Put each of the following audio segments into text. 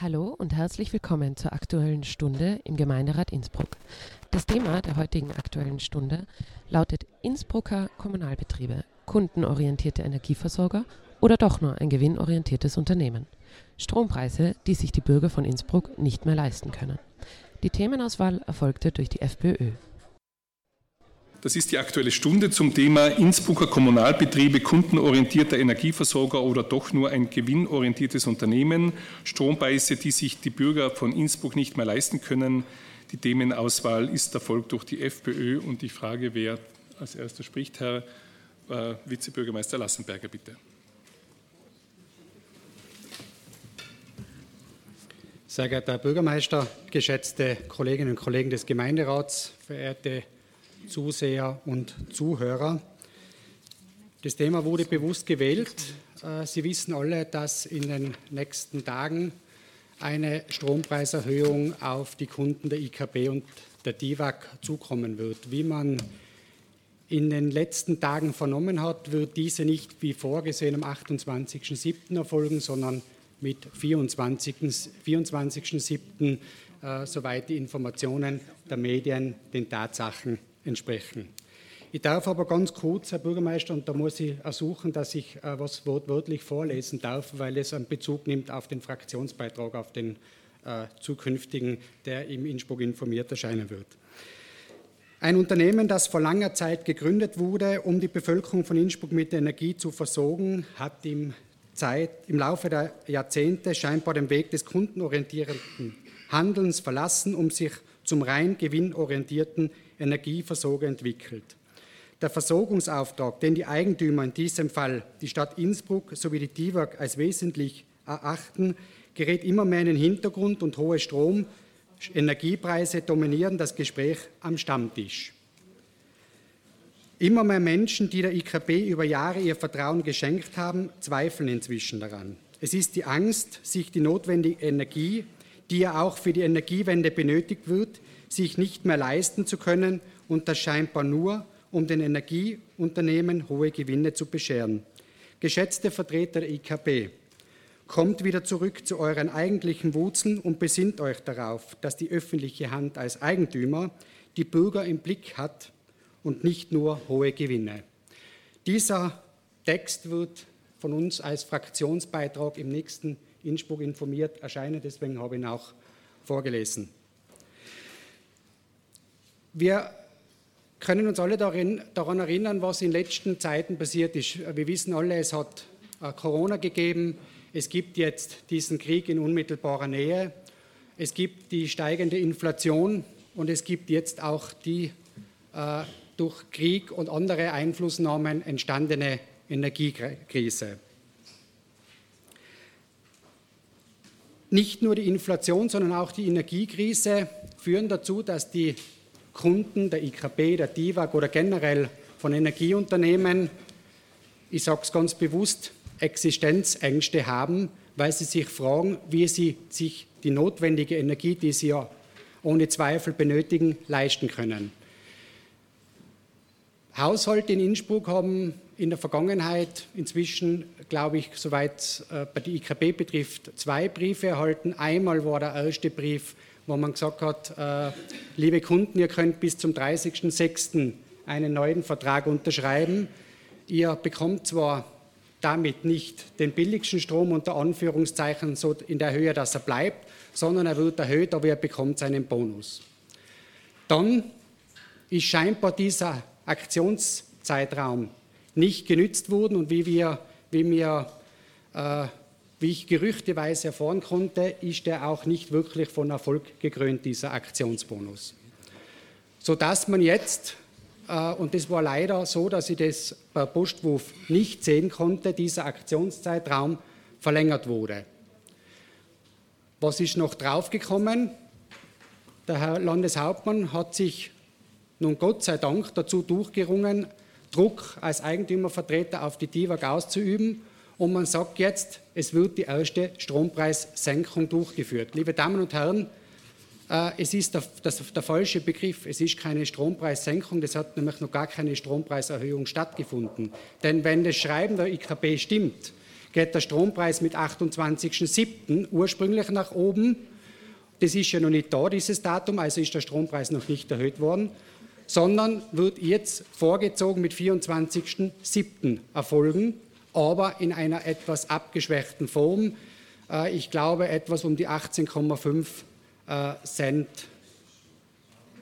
Hallo und herzlich willkommen zur Aktuellen Stunde im Gemeinderat Innsbruck. Das Thema der heutigen Aktuellen Stunde lautet Innsbrucker Kommunalbetriebe, kundenorientierte Energieversorger oder doch nur ein gewinnorientiertes Unternehmen. Strompreise, die sich die Bürger von Innsbruck nicht mehr leisten können. Die Themenauswahl erfolgte durch die FPÖ. Das ist die Aktuelle Stunde zum Thema Innsbrucker Kommunalbetriebe, kundenorientierter Energieversorger oder doch nur ein gewinnorientiertes Unternehmen, Strompreise, die sich die Bürger von Innsbruck nicht mehr leisten können. Die Themenauswahl ist erfolgt durch die FPÖ und ich frage, wer als erster spricht, Herr äh, Vizebürgermeister Lassenberger, bitte. Sehr geehrter Herr Bürgermeister, geschätzte Kolleginnen und Kollegen des Gemeinderats, verehrte Zuseher und Zuhörer. Das Thema wurde bewusst gewählt. Äh, Sie wissen alle, dass in den nächsten Tagen eine Strompreiserhöhung auf die Kunden der IKB und der DIVAG zukommen wird. Wie man in den letzten Tagen vernommen hat, wird diese nicht wie vorgesehen am 28.07. erfolgen, sondern mit 24.07., 24 äh, soweit die Informationen der Medien den Tatsachen entsprechen. Ich darf aber ganz kurz, Herr Bürgermeister, und da muss ich ersuchen, dass ich äh, was wortwörtlich vorlesen darf, weil es einen Bezug nimmt auf den Fraktionsbeitrag, auf den äh, zukünftigen, der im Innsbruck informiert erscheinen wird. Ein Unternehmen, das vor langer Zeit gegründet wurde, um die Bevölkerung von Innsbruck mit Energie zu versorgen, hat im, Zeit, im Laufe der Jahrzehnte scheinbar den Weg des kundenorientierten Handelns verlassen, um sich zum rein gewinnorientierten Energieversorger entwickelt. Der Versorgungsauftrag, den die Eigentümer, in diesem Fall die Stadt Innsbruck sowie die DIWAG als wesentlich erachten, gerät immer mehr in den Hintergrund und hohe Strom- Energiepreise dominieren das Gespräch am Stammtisch. Immer mehr Menschen, die der IKB über Jahre ihr Vertrauen geschenkt haben, zweifeln inzwischen daran. Es ist die Angst, sich die notwendige Energie, die ja auch für die Energiewende benötigt wird, sich nicht mehr leisten zu können und das scheinbar nur, um den Energieunternehmen hohe Gewinne zu bescheren. Geschätzte Vertreter der IKB, kommt wieder zurück zu euren eigentlichen Wurzeln und besinnt euch darauf, dass die öffentliche Hand als Eigentümer die Bürger im Blick hat und nicht nur hohe Gewinne. Dieser Text wird von uns als Fraktionsbeitrag im nächsten Innsbruck informiert erscheinen, deswegen habe ich ihn auch vorgelesen. Wir können uns alle darin, daran erinnern, was in den letzten Zeiten passiert ist. Wir wissen alle, es hat äh, Corona gegeben, es gibt jetzt diesen Krieg in unmittelbarer Nähe, es gibt die steigende Inflation und es gibt jetzt auch die äh, durch Krieg und andere Einflussnahmen entstandene Energiekrise. Nicht nur die Inflation, sondern auch die Energiekrise führen dazu, dass die Kunden der IKB, der DIVAG oder generell von Energieunternehmen, ich sage es ganz bewusst, Existenzängste haben, weil sie sich fragen, wie sie sich die notwendige Energie, die sie ja ohne Zweifel benötigen, leisten können. Haushalte in Innsbruck haben in der Vergangenheit inzwischen, glaube ich, soweit äh, bei der IKB betrifft, zwei Briefe erhalten. Einmal war der erste Brief wo man gesagt hat, äh, liebe Kunden, ihr könnt bis zum 30.06. einen neuen Vertrag unterschreiben. Ihr bekommt zwar damit nicht den billigsten Strom unter Anführungszeichen so in der Höhe, dass er bleibt, sondern er wird erhöht, aber ihr bekommt seinen Bonus. Dann ist scheinbar dieser Aktionszeitraum nicht genützt worden und wie wir, wie wir äh, wie ich gerüchteweise erfahren konnte, ist er auch nicht wirklich von Erfolg gekrönt, dieser Aktionsbonus. Sodass man jetzt, äh, und das war leider so, dass ich das bei Postwurf nicht sehen konnte, dieser Aktionszeitraum verlängert wurde. Was ist noch draufgekommen? Der Herr Landeshauptmann hat sich nun Gott sei Dank dazu durchgerungen, Druck als Eigentümervertreter auf die DIVAG auszuüben und man sagt jetzt, es wird die erste Strompreissenkung durchgeführt. Liebe Damen und Herren, äh, es ist der, das, der falsche Begriff. Es ist keine Strompreissenkung, es hat nämlich noch gar keine Strompreiserhöhung stattgefunden. Denn wenn das Schreiben der IKB stimmt, geht der Strompreis mit 28.07. ursprünglich nach oben. Das ist ja noch nicht da, dieses Datum, also ist der Strompreis noch nicht erhöht worden, sondern wird jetzt vorgezogen mit 24.07. erfolgen, aber in einer etwas abgeschwächten Form. Äh, ich glaube etwas um die 18,5 äh, Cent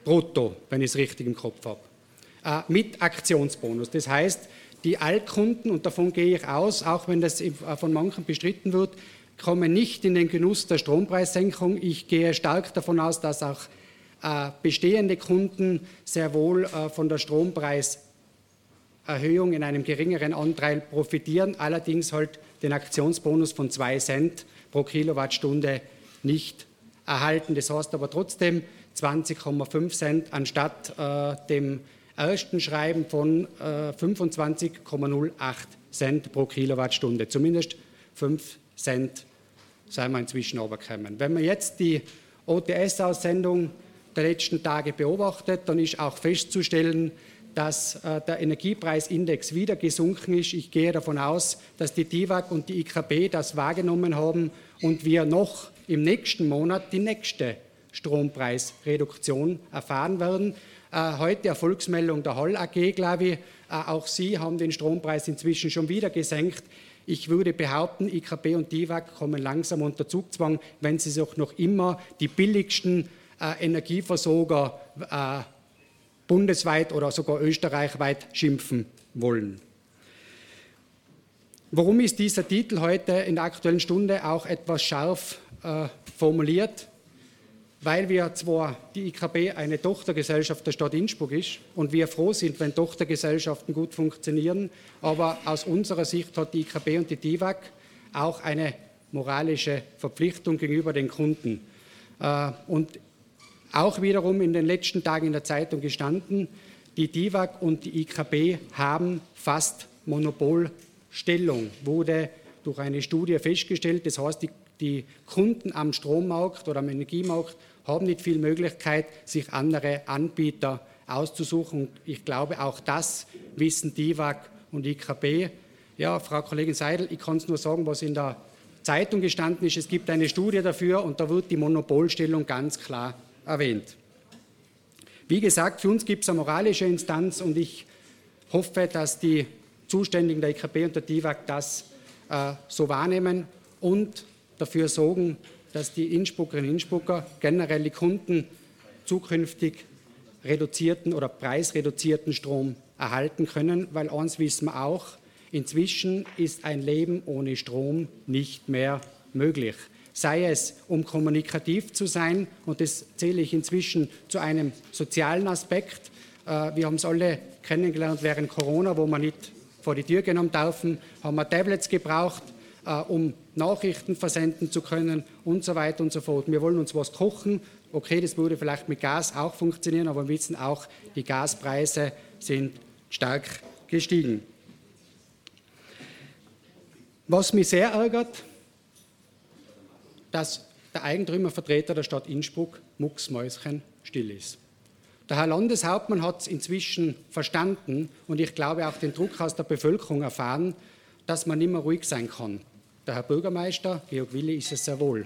brutto, wenn ich es richtig im Kopf habe, äh, mit Aktionsbonus. Das heißt, die Altkunden, und davon gehe ich aus, auch wenn das von manchen bestritten wird, kommen nicht in den Genuss der Strompreissenkung. Ich gehe stark davon aus, dass auch bestehende Kunden sehr wohl von der Strompreiserhöhung in einem geringeren Anteil profitieren, allerdings halt den Aktionsbonus von 2 Cent pro Kilowattstunde nicht erhalten. Das heißt aber trotzdem 20,5 Cent anstatt äh, dem ersten Schreiben von äh, 25,08 Cent pro Kilowattstunde. Zumindest 5 Cent sind wir inzwischen runtergekommen. Wenn man jetzt die OTS-Aussendung der letzten Tage beobachtet, dann ist auch festzustellen, dass äh, der Energiepreisindex wieder gesunken ist. Ich gehe davon aus, dass die DIVAG und die IKB das wahrgenommen haben und wir noch im nächsten Monat die nächste Strompreisreduktion erfahren werden. Äh, heute Erfolgsmeldung der Hall AG, glaube ich. Äh, auch Sie haben den Strompreis inzwischen schon wieder gesenkt. Ich würde behaupten, IKB und DIVAG kommen langsam unter Zugzwang, wenn sie sich noch immer die billigsten Energieversorger bundesweit oder sogar österreichweit schimpfen wollen. Warum ist dieser Titel heute in der Aktuellen Stunde auch etwas scharf äh, formuliert? Weil wir zwar die IKB eine Tochtergesellschaft der Stadt Innsbruck ist und wir froh sind, wenn Tochtergesellschaften gut funktionieren, aber aus unserer Sicht hat die IKB und die DIVAG auch eine moralische Verpflichtung gegenüber den Kunden. Äh, und auch wiederum in den letzten Tagen in der Zeitung gestanden, die DIVAG und die IKB haben fast Monopolstellung, wurde durch eine Studie festgestellt. Das heißt, die die Kunden am Strommarkt oder am Energiemarkt haben nicht viel Möglichkeit, sich andere Anbieter auszusuchen. Und ich glaube, auch das wissen DIVAG und IKB. Ja, Frau Kollegin Seidel, ich kann es nur sagen, was in der Zeitung gestanden ist. Es gibt eine Studie dafür und da wird die Monopolstellung ganz klar erwähnt. Wie gesagt, für uns gibt es eine moralische Instanz und ich hoffe, dass die Zuständigen der IKB und der DIVAG das äh, so wahrnehmen und dafür sorgen, dass die Innsbruckerinnen und Innsbrucker, generell die Kunden, zukünftig reduzierten oder preisreduzierten Strom erhalten können, weil eins wissen wir auch, inzwischen ist ein Leben ohne Strom nicht mehr möglich. Sei es, um kommunikativ zu sein, und das zähle ich inzwischen zu einem sozialen Aspekt. Äh, wir haben es alle kennengelernt während Corona, wo wir nicht vor die Tür genommen dürfen, haben wir Tablets gebraucht, äh, um Nachrichten versenden zu können und so weiter und so fort. Wir wollen uns was kochen. Okay, das würde vielleicht mit Gas auch funktionieren, aber wir wissen auch, die Gaspreise sind stark gestiegen. Was mich sehr ärgert, dass der Eigentümervertreter der Stadt Innsbruck mucksmäuschen still ist. Der Herr Landeshauptmann hat es inzwischen verstanden und ich glaube auch den Druck aus der Bevölkerung erfahren, dass man nicht mehr ruhig sein kann. Der Herr Bürgermeister, Georg Willi, ist es sehr wohl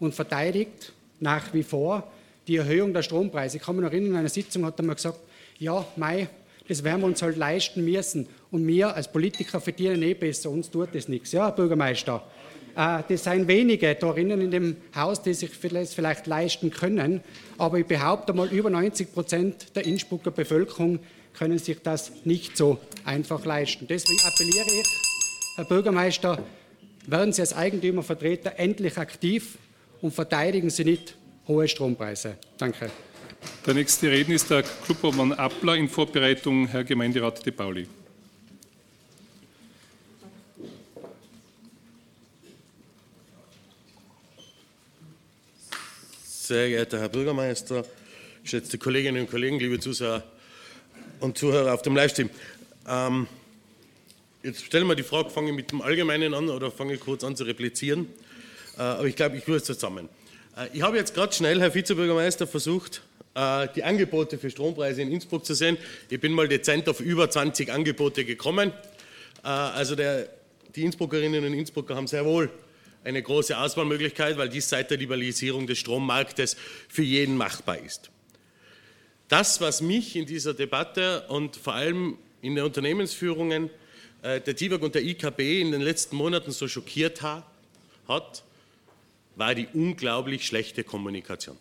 und verteidigt nach wie vor die Erhöhung der Strompreise. Ich kann mich noch erinnern, in einer Sitzung hat er mal gesagt, ja, Mai, das werden wir uns halt leisten müssen. Und wir als Politiker verdienen eh besser, uns tut das nichts. Ja, Herr Bürgermeister, das sind wenige da drinnen in dem Haus, die sich das vielleicht leisten können. Aber ich behaupte mal, über 90 Prozent der Innsbrucker Bevölkerung können sich das nicht so einfach leisten. Deswegen appelliere ich, Herr Bürgermeister, werden Sie als Eigentümervertreter endlich aktiv und verteidigen Sie nicht hohe Strompreise. Danke. Der nächste Redner ist der Clubobmann Appler in Vorbereitung, Herr Gemeinderat De Pauli. Sehr geehrter Herr Bürgermeister, geschätzte Kolleginnen und Kollegen, liebe Zuseher und Zuhörer auf dem Livestream. Ähm, Jetzt stellen wir die Frage, fange ich mit dem Allgemeinen an oder fange ich kurz an zu replizieren? Äh, aber ich glaube, ich tue es zusammen. Äh, ich habe jetzt gerade schnell, Herr Vizebürgermeister, versucht, äh, die Angebote für Strompreise in Innsbruck zu sehen. Ich bin mal dezent auf über 20 Angebote gekommen. Also der, die Innsbruckerinnen und Innsbrucker haben sehr wohl eine große Auswahlmöglichkeit, weil dies seit der Liberalisierung des Strommarktes für jeden machbar ist. Das, was mich in dieser Debatte und vor allem in den Unternehmensführungen äh, der TIWAG und der IKB in den letzten Monaten so schockiert hat, war die unglaublich schlechte Kommunikation.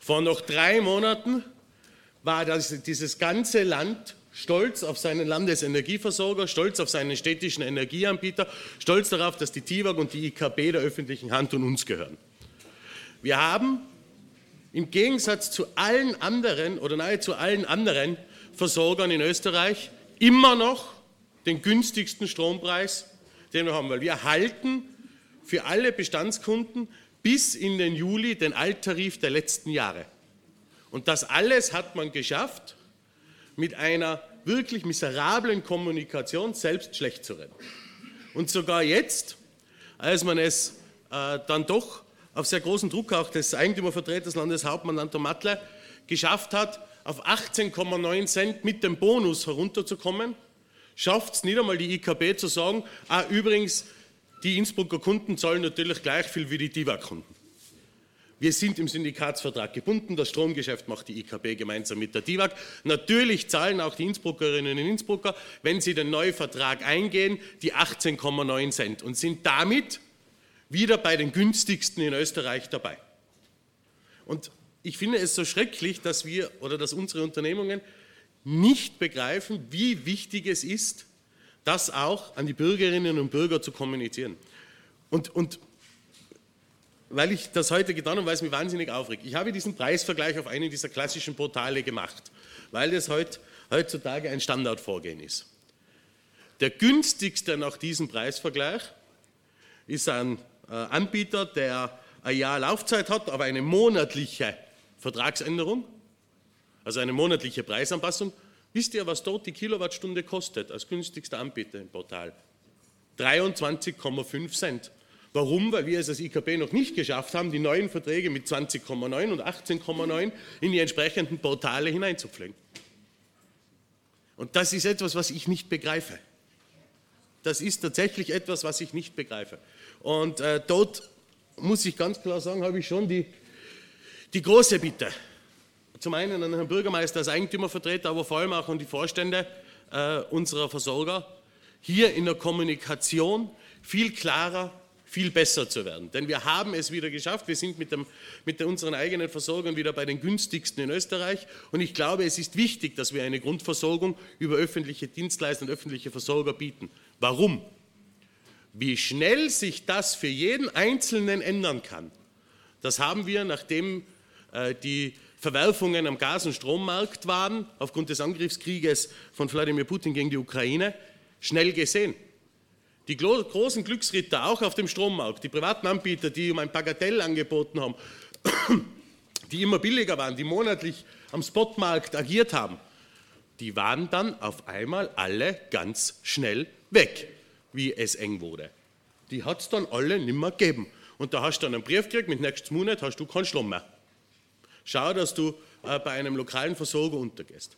Vor noch drei Monaten war das, dieses ganze Land stolz auf seinen Landesenergieversorger, stolz auf seinen städtischen Energieanbieter, stolz darauf, dass die TIWAG und die IKB der öffentlichen Hand und uns gehören. Wir haben im Gegensatz zu allen anderen oder nahezu allen anderen Versorgern in Österreich immer noch den günstigsten Strompreis, den wir haben, weil wir halten für alle Bestandskunden bis in den Juli den Alttarif der letzten Jahre. Und das alles hat man geschafft mit einer wirklich miserablen Kommunikation selbst schlecht zu reden. Und sogar jetzt, als man es äh, dann doch auf sehr großen Druck auch des Eigentümervertreters Landeshauptmann Anton Matle geschafft hat, auf 18,9 Cent mit dem Bonus herunterzukommen, schafft es nicht einmal die IKB zu sagen, ah, übrigens, die Innsbrucker Kunden zahlen natürlich gleich viel wie die DIVA-Kunden. Wir sind im Syndikatsvertrag gebunden. Das Stromgeschäft macht die IKB gemeinsam mit der DIVAG. Natürlich zahlen auch die Innsbruckerinnen und Innsbrucker, wenn sie den neuen Vertrag eingehen, die 18,9 Cent und sind damit wieder bei den günstigsten in Österreich dabei. Und ich finde es so schrecklich, dass wir oder dass unsere Unternehmungen nicht begreifen, wie wichtig es ist, das auch an die Bürgerinnen und Bürger zu kommunizieren. Und, und weil ich das heute getan habe, weil es mich wahnsinnig aufregt. Ich habe diesen Preisvergleich auf einem dieser klassischen Portale gemacht, weil das heut, heutzutage ein Standardvorgehen ist. Der günstigste nach diesem Preisvergleich ist ein äh, Anbieter, der ein Jahr Laufzeit hat, aber eine monatliche Vertragsänderung, also eine monatliche Preisanpassung. Wisst ihr, was dort die Kilowattstunde kostet als günstigster Anbieter im Portal? 23,5 Cent. Warum? Weil wir es als IKB noch nicht geschafft haben, die neuen Verträge mit 20,9 und 18,9 in die entsprechenden Portale hineinzupflegen. Und das ist etwas, was ich nicht begreife. Das ist tatsächlich etwas, was ich nicht begreife. Und äh, dort muss ich ganz klar sagen, habe ich schon die, die große Bitte. Zum einen an Herrn Bürgermeister als Eigentümervertreter, aber vor allem auch an die Vorstände äh, unserer Versorger, hier in der Kommunikation viel klarer viel besser zu werden. Denn wir haben es wieder geschafft. Wir sind mit, dem, mit unseren eigenen Versorgern wieder bei den günstigsten in Österreich. Und ich glaube, es ist wichtig, dass wir eine Grundversorgung über öffentliche Dienstleister und öffentliche Versorger bieten. Warum? Wie schnell sich das für jeden Einzelnen ändern kann, das haben wir, nachdem äh, die Verwerfungen am Gas- und Strommarkt waren, aufgrund des Angriffskrieges von Wladimir Putin gegen die Ukraine, schnell gesehen. Die großen Glücksritter, auch auf dem Strommarkt, die privaten Anbieter, die um ein Bagatell angeboten haben, die immer billiger waren, die monatlich am Spotmarkt agiert haben, die waren dann auf einmal alle ganz schnell weg, wie es eng wurde. Die hat es dann alle nimmer gegeben. Und da hast du dann einen Brief gekriegt, mit nächstem Monat hast du keinen Strom mehr. Schau, dass du äh, bei einem lokalen Versorger untergehst.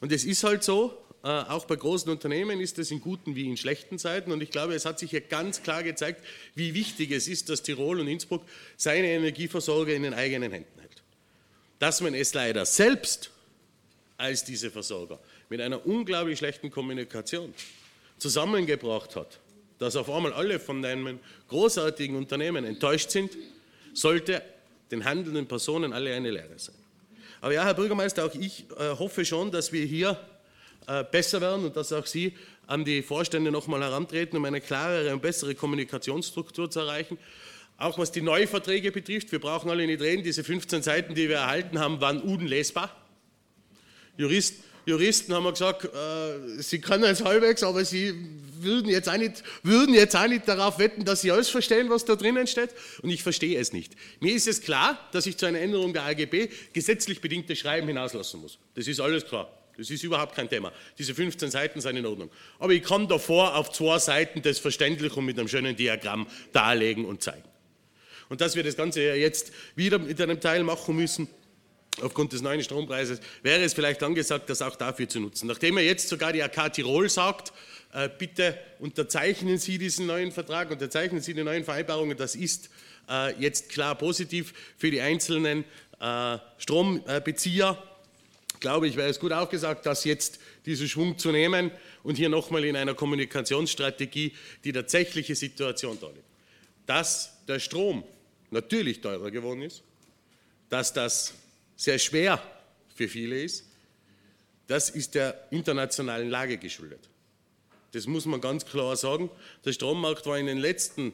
Und es ist halt so, auch bei großen Unternehmen ist es in guten wie in schlechten Zeiten. Und ich glaube, es hat sich hier ganz klar gezeigt, wie wichtig es ist, dass Tirol und Innsbruck seine Energieversorger in den eigenen Händen hält. Dass man es leider selbst als diese Versorger mit einer unglaublich schlechten Kommunikation zusammengebracht hat, dass auf einmal alle von einem großartigen Unternehmen enttäuscht sind, sollte den handelnden Personen alle eine Lehre sein. Aber ja, Herr Bürgermeister, auch ich äh, hoffe schon, dass wir hier äh, besser werden und dass auch Sie an die Vorstände nochmal herantreten, um eine klarere und bessere Kommunikationsstruktur zu erreichen. Auch was die Neuverträge betrifft, wir brauchen alle nicht reden, diese 15 Seiten, die wir erhalten haben, waren unlesbar. Jurist, Juristen haben gesagt, äh, sie können es halbwegs, aber sie würden jetzt, auch nicht, würden jetzt auch nicht darauf wetten, dass sie alles verstehen, was da drinnen steht. Und ich verstehe es nicht. Mir ist es klar, dass ich zu einer Änderung der AGB gesetzlich bedingtes Schreiben hinauslassen muss. Das ist alles klar. Das ist überhaupt kein Thema. Diese 15 Seiten sind in Ordnung. Aber ich kann davor auf zwei Seiten das verständlich und mit einem schönen Diagramm darlegen und zeigen. Und dass wir das Ganze jetzt wieder mit einem Teil machen müssen, aufgrund des neuen Strompreises, wäre es vielleicht angesagt, das auch dafür zu nutzen. Nachdem er jetzt sogar die AK Tirol sagt, äh, bitte unterzeichnen Sie diesen neuen Vertrag, unterzeichnen Sie die neuen Vereinbarungen, das ist äh, jetzt klar positiv für die einzelnen äh, Strombezieher. Glaube ich, wäre es gut aufgesagt, dass jetzt diesen Schwung zu nehmen und hier nochmal in einer Kommunikationsstrategie die tatsächliche Situation darlegt. Dass der Strom natürlich teurer geworden ist, dass das sehr schwer für viele ist, das ist der internationalen Lage geschuldet. Das muss man ganz klar sagen. Der Strommarkt war in den letzten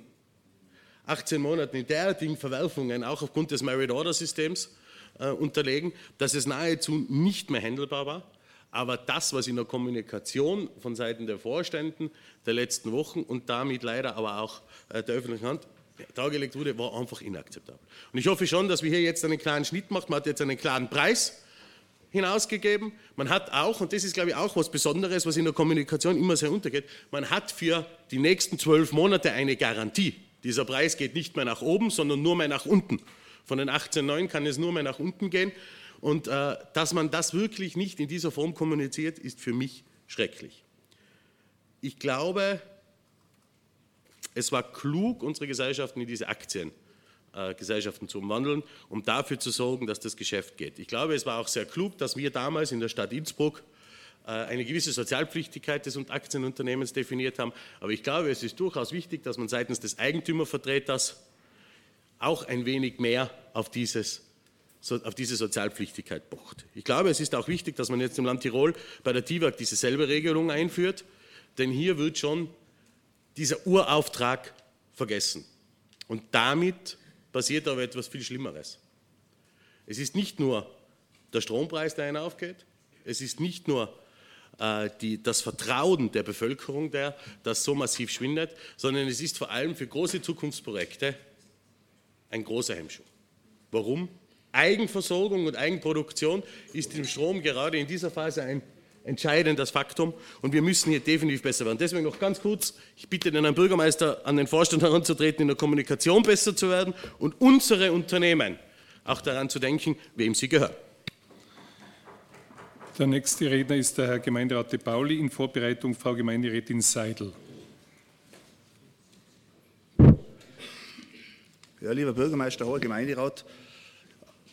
18 Monaten in derartigen Verwerfungen, auch aufgrund des Merit-Order-Systems, äh, unterlegen, dass es nahezu nicht mehr handelbar war. Aber das, was in der Kommunikation von Seiten der Vorständen der letzten Wochen und damit leider aber auch äh, der öffentlichen Hand dargelegt wurde, war einfach inakzeptabel. Und ich hoffe schon, dass wir hier jetzt einen klaren Schnitt machen. Man hat jetzt einen klaren Preis hinausgegeben. Man hat auch, und das ist, glaube ich, auch was Besonderes, was in der Kommunikation immer sehr untergeht, man hat für die nächsten zwölf Monate eine Garantie. Dieser Preis geht nicht mehr nach oben, sondern nur mehr nach unten. Von den 18,9 kann es nur mehr nach unten gehen. Und äh, dass man das wirklich nicht in dieser Form kommuniziert, ist für mich schrecklich. Ich glaube, es war klug, unsere Gesellschaften in diese Aktiengesellschaften äh, zu umwandeln, um dafür zu sorgen, dass das Geschäft geht. Ich glaube, es war auch sehr klug, dass wir damals in der Stadt Innsbruck äh, eine gewisse Sozialpflichtigkeit des Aktienunternehmens definiert haben. Aber ich glaube, es ist durchaus wichtig, dass man seitens des Eigentümervertreters auch ein wenig mehr auf, dieses, auf diese Sozialpflichtigkeit pocht. Ich glaube, es ist auch wichtig, dass man jetzt im Land Tirol bei der TIWAG dieselbe Regelung einführt, denn hier wird schon dieser Urauftrag vergessen. Und damit passiert aber etwas viel Schlimmeres. Es ist nicht nur der Strompreis, der einen aufgeht, es ist nicht nur äh, die, das Vertrauen der Bevölkerung, der, das so massiv schwindet, sondern es ist vor allem für große Zukunftsprojekte ein großer Hemmschuh. Warum? Eigenversorgung und Eigenproduktion ist im Strom gerade in dieser Phase ein entscheidendes Faktum und wir müssen hier definitiv besser werden. Deswegen noch ganz kurz, ich bitte den Herrn Bürgermeister an den Vorstand heranzutreten, in der Kommunikation besser zu werden und unsere Unternehmen auch daran zu denken, wem sie gehören. Der nächste Redner ist der Herr Gemeinderat De Pauli, in Vorbereitung Frau Gemeinderätin Seidel. Ja, lieber Bürgermeister, hoher Gemeinderat,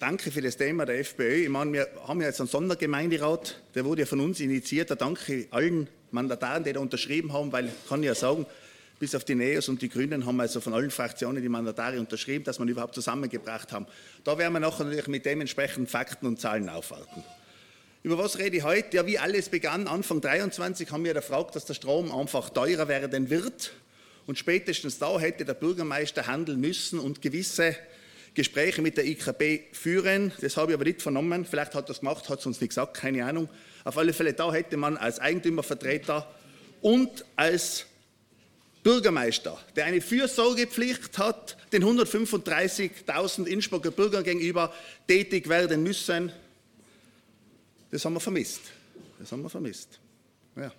danke für das Thema der FPÖ. Ich meine, wir haben ja jetzt einen Sondergemeinderat, der wurde ja von uns initiiert. Da danke allen Mandataren, die da unterschrieben haben, weil ich kann ja sagen, bis auf die NEOS und die Grünen haben also von allen Fraktionen die Mandatare unterschrieben, dass wir überhaupt zusammengebracht haben. Da werden wir nachher natürlich mit dementsprechenden Fakten und Zahlen aufwarten. Über was rede ich heute? Ja, wie alles begann, Anfang 23 haben wir gefragt, dass der Strom einfach teurer werden wird. Und spätestens da hätte der Bürgermeister handeln müssen und gewisse Gespräche mit der IKB führen. Das habe ich aber nicht vernommen. Vielleicht hat er es gemacht, hat es uns nicht gesagt, keine Ahnung. Auf alle Fälle, da hätte man als Eigentümervertreter und als Bürgermeister, der eine Fürsorgepflicht hat, den 135.000 Innsbrucker Bürgern gegenüber tätig werden müssen. Das haben wir vermisst. Das haben wir vermisst. Ja.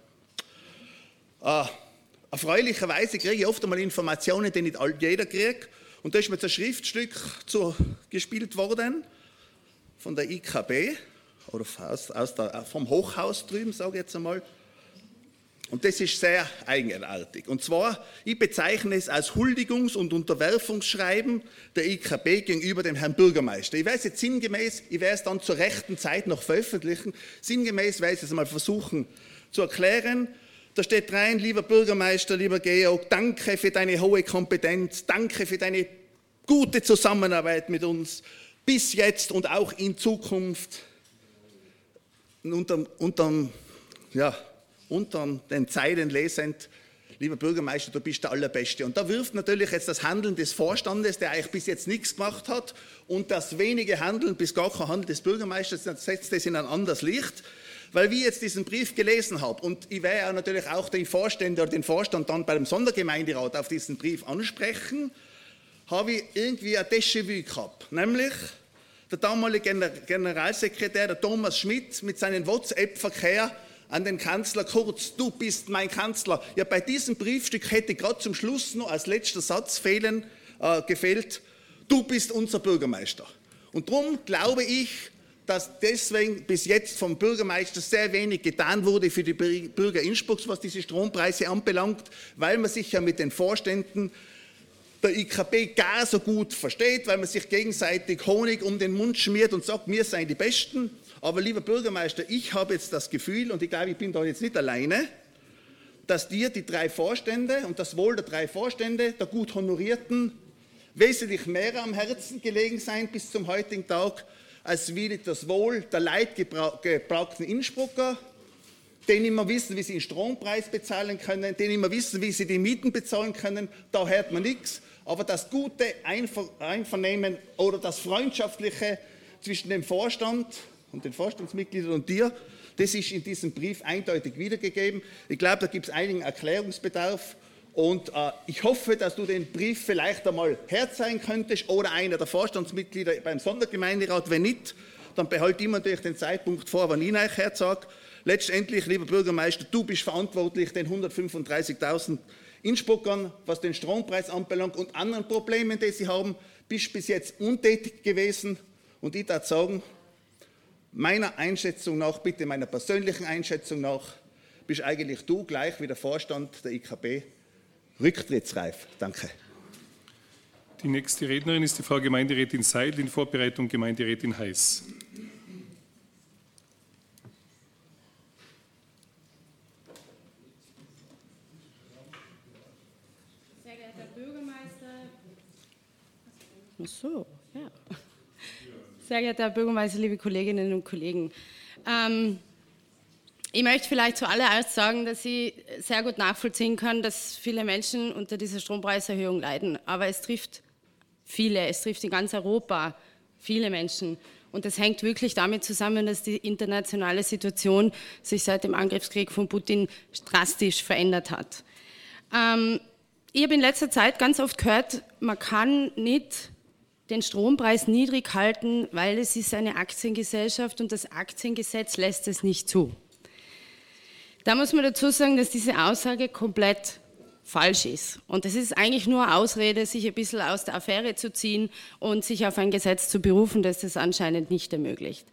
Äh, Erfreulicherweise kriege ich oft einmal Informationen, die nicht jeder kriegt. Und da ist mir jetzt ein Schriftstück zu, gespielt worden von der IKB oder aus, aus der, vom Hochhaus drüben, sage ich jetzt einmal. Und das ist sehr eigenartig. Und zwar, ich bezeichne es als Huldigungs- und Unterwerfungsschreiben der IKB gegenüber dem Herrn Bürgermeister. Ich es jetzt sinngemäß, ich werde es dann zur rechten Zeit noch veröffentlichen. Sinngemäß werde ich es mal versuchen zu erklären. Da steht rein, lieber Bürgermeister, lieber Georg, danke für deine hohe Kompetenz, danke für deine gute Zusammenarbeit mit uns bis jetzt und auch in Zukunft. Unter, unter, ja, den Zeilen lesend, lieber Bürgermeister, du bist der Allerbeste. Und da wirft natürlich jetzt das Handeln des Vorstandes, der eigentlich bis jetzt nichts gemacht hat, und das wenige Handeln, bis gar kein Handeln des Bürgermeisters, setzt das in ein anderes Licht weil wir jetzt diesen Brief gelesen haben und ich werde ja natürlich auch den Vorstände oder den Vorstand dann beim Sondergemeinderat auf diesen Brief ansprechen, habe ich irgendwie ein Déjà-vu gehabt. Nämlich der damalige Generalsekretär, der Thomas Schmidt, mit seinem WhatsApp-Verkehr an den Kanzler Kurz, du bist mein Kanzler. Ja, bei diesem Briefstück hätte gerade zum Schluss noch als letzter Satz fehlen, äh, gefehlt, du bist unser Bürgermeister. Und darum glaube ich, dass deswegen bis jetzt vom Bürgermeister sehr wenig getan wurde für die Bürger Innsbrucks, was diese Strompreise anbelangt, weil man sich ja mit den Vorständen der IKB gar so gut versteht, weil man sich gegenseitig Honig um den Mund schmiert und sagt, wir seien die Besten. Aber lieber Bürgermeister, ich habe jetzt das Gefühl, und ich glaube, ich bin da jetzt nicht alleine, dass dir die drei Vorstände und das Wohl der drei Vorstände, der gut honorierten, wesentlich mehr am Herzen gelegen sein bis zum heutigen Tag, als wie das Wohl der leidgebrauchten Innsbrucker, die nicht mehr wissen, wie sie den Strompreis bezahlen können, die nicht mehr wissen, wie sie die Mieten bezahlen können, da hört man nichts. Aber das gute Einvernehmen oder das freundschaftliche zwischen dem Vorstand und den Vorstandsmitgliedern und dir, das ist in diesem Brief eindeutig wiedergegeben. Ich glaube, da gibt es einigen Erklärungsbedarf. Und äh, ich hoffe, dass du den Brief vielleicht einmal herzeigen könntest oder einer der Vorstandsmitglieder beim Sondergemeinderat. Wenn nicht, dann behalte immer natürlich den Zeitpunkt vor, wann ich euch herzage. Letztendlich, lieber Bürgermeister, du bist verantwortlich, den 135.000 Innsbruckern, was den Strompreis anbelangt und anderen Problemen, die sie haben, bist bis jetzt untätig gewesen. Und ich darf sagen, meiner Einschätzung nach, bitte meiner persönlichen Einschätzung nach, bist eigentlich du gleich wie der Vorstand der IKB rücktrittsreif. Danke. Die nächste Rednerin ist die Frau Gemeinderätin Seidel in Vorbereitung Gemeinderätin Heiß. Sehr geehrter Bürgermeister. Ach so, ja. Sehr geehrter Herr Bürgermeister, liebe Kolleginnen und Kollegen. Ähm, ich möchte vielleicht zuallererst sagen, dass ich sehr gut nachvollziehen kann, dass viele Menschen unter dieser Strompreiserhöhung leiden. Aber es trifft viele, es trifft in ganz Europa viele Menschen. Und das hängt wirklich damit zusammen, dass die internationale Situation sich seit dem Angriffskrieg von Putin drastisch verändert hat. Ähm, ich habe in letzter Zeit ganz oft gehört, man kann nicht den Strompreis niedrig halten, weil es ist eine Aktiengesellschaft und das Aktiengesetz lässt es nicht zu. Da muss man dazu sagen, dass diese Aussage komplett falsch ist. Und es ist eigentlich nur Ausrede, sich ein bisschen aus der Affäre zu ziehen und sich auf ein Gesetz zu berufen, das das anscheinend nicht ermöglicht.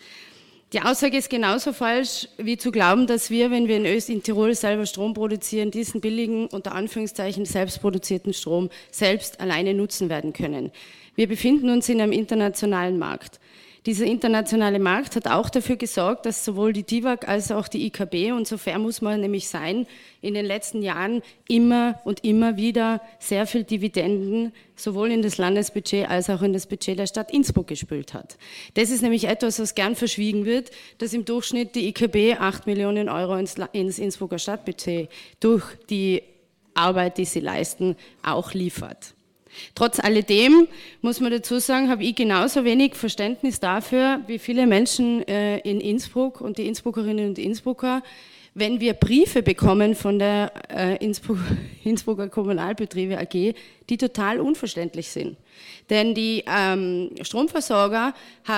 Die Aussage ist genauso falsch, wie zu glauben, dass wir, wenn wir in, Öst in Tirol selber Strom produzieren, diesen billigen, unter Anführungszeichen, selbstproduzierten Strom selbst alleine nutzen werden können. Wir befinden uns in einem internationalen Markt. Dieser internationale Markt hat auch dafür gesorgt, dass sowohl die DIVAG als auch die IKB, und so fair muss man nämlich sein, in den letzten Jahren immer und immer wieder sehr viel Dividenden sowohl in das Landesbudget als auch in das Budget der Stadt Innsbruck gespült hat. Das ist nämlich etwas, was gern verschwiegen wird, dass im Durchschnitt die IKB 8 Millionen Euro ins, ins Innsbrucker Stadtbudget durch die Arbeit, die sie leisten, auch liefert. Trotz alledem muss man dazu sagen, habe ich genauso wenig Verständnis dafür, wie viele Menschen äh, in Innsbruck und die Innsbruckerinnen und Innsbrucker, wenn wir Briefe bekommen von der äh, Innsbruck, Innsbrucker Kommunalbetriebe AG, die total unverständlich sind. Denn die ähm, Stromversorger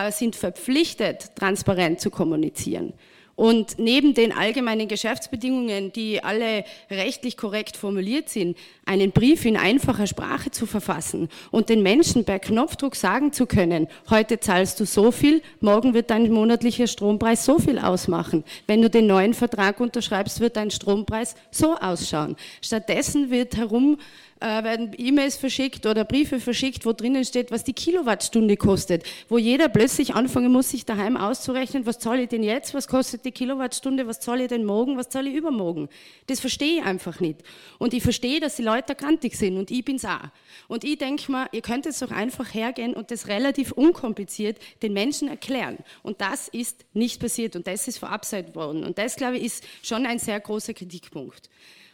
sind verpflichtet, transparent zu kommunizieren. Und neben den allgemeinen Geschäftsbedingungen, die alle rechtlich korrekt formuliert sind, einen Brief in einfacher Sprache zu verfassen und den Menschen per Knopfdruck sagen zu können, heute zahlst du so viel, morgen wird dein monatlicher Strompreis so viel ausmachen. Wenn du den neuen Vertrag unterschreibst, wird dein Strompreis so ausschauen. Stattdessen wird herum äh, werden E-Mails verschickt oder Briefe verschickt, wo drinnen steht, was die Kilowattstunde kostet, wo jeder plötzlich anfangen muss, sich daheim auszurechnen, was zahle ich denn jetzt, was kostet die Kilowattstunde, was zahle ich denn morgen, was zahle ich übermorgen. Das verstehe ich einfach nicht. Und ich verstehe, dass die Leute erkantig sind und ich bin's auch. Und ich denke mal, ihr könnt jetzt doch einfach hergehen und das relativ unkompliziert den Menschen erklären. Und das ist nicht passiert und das ist verabsäumt worden. Und das, glaube ich, ist schon ein sehr großer Kritikpunkt.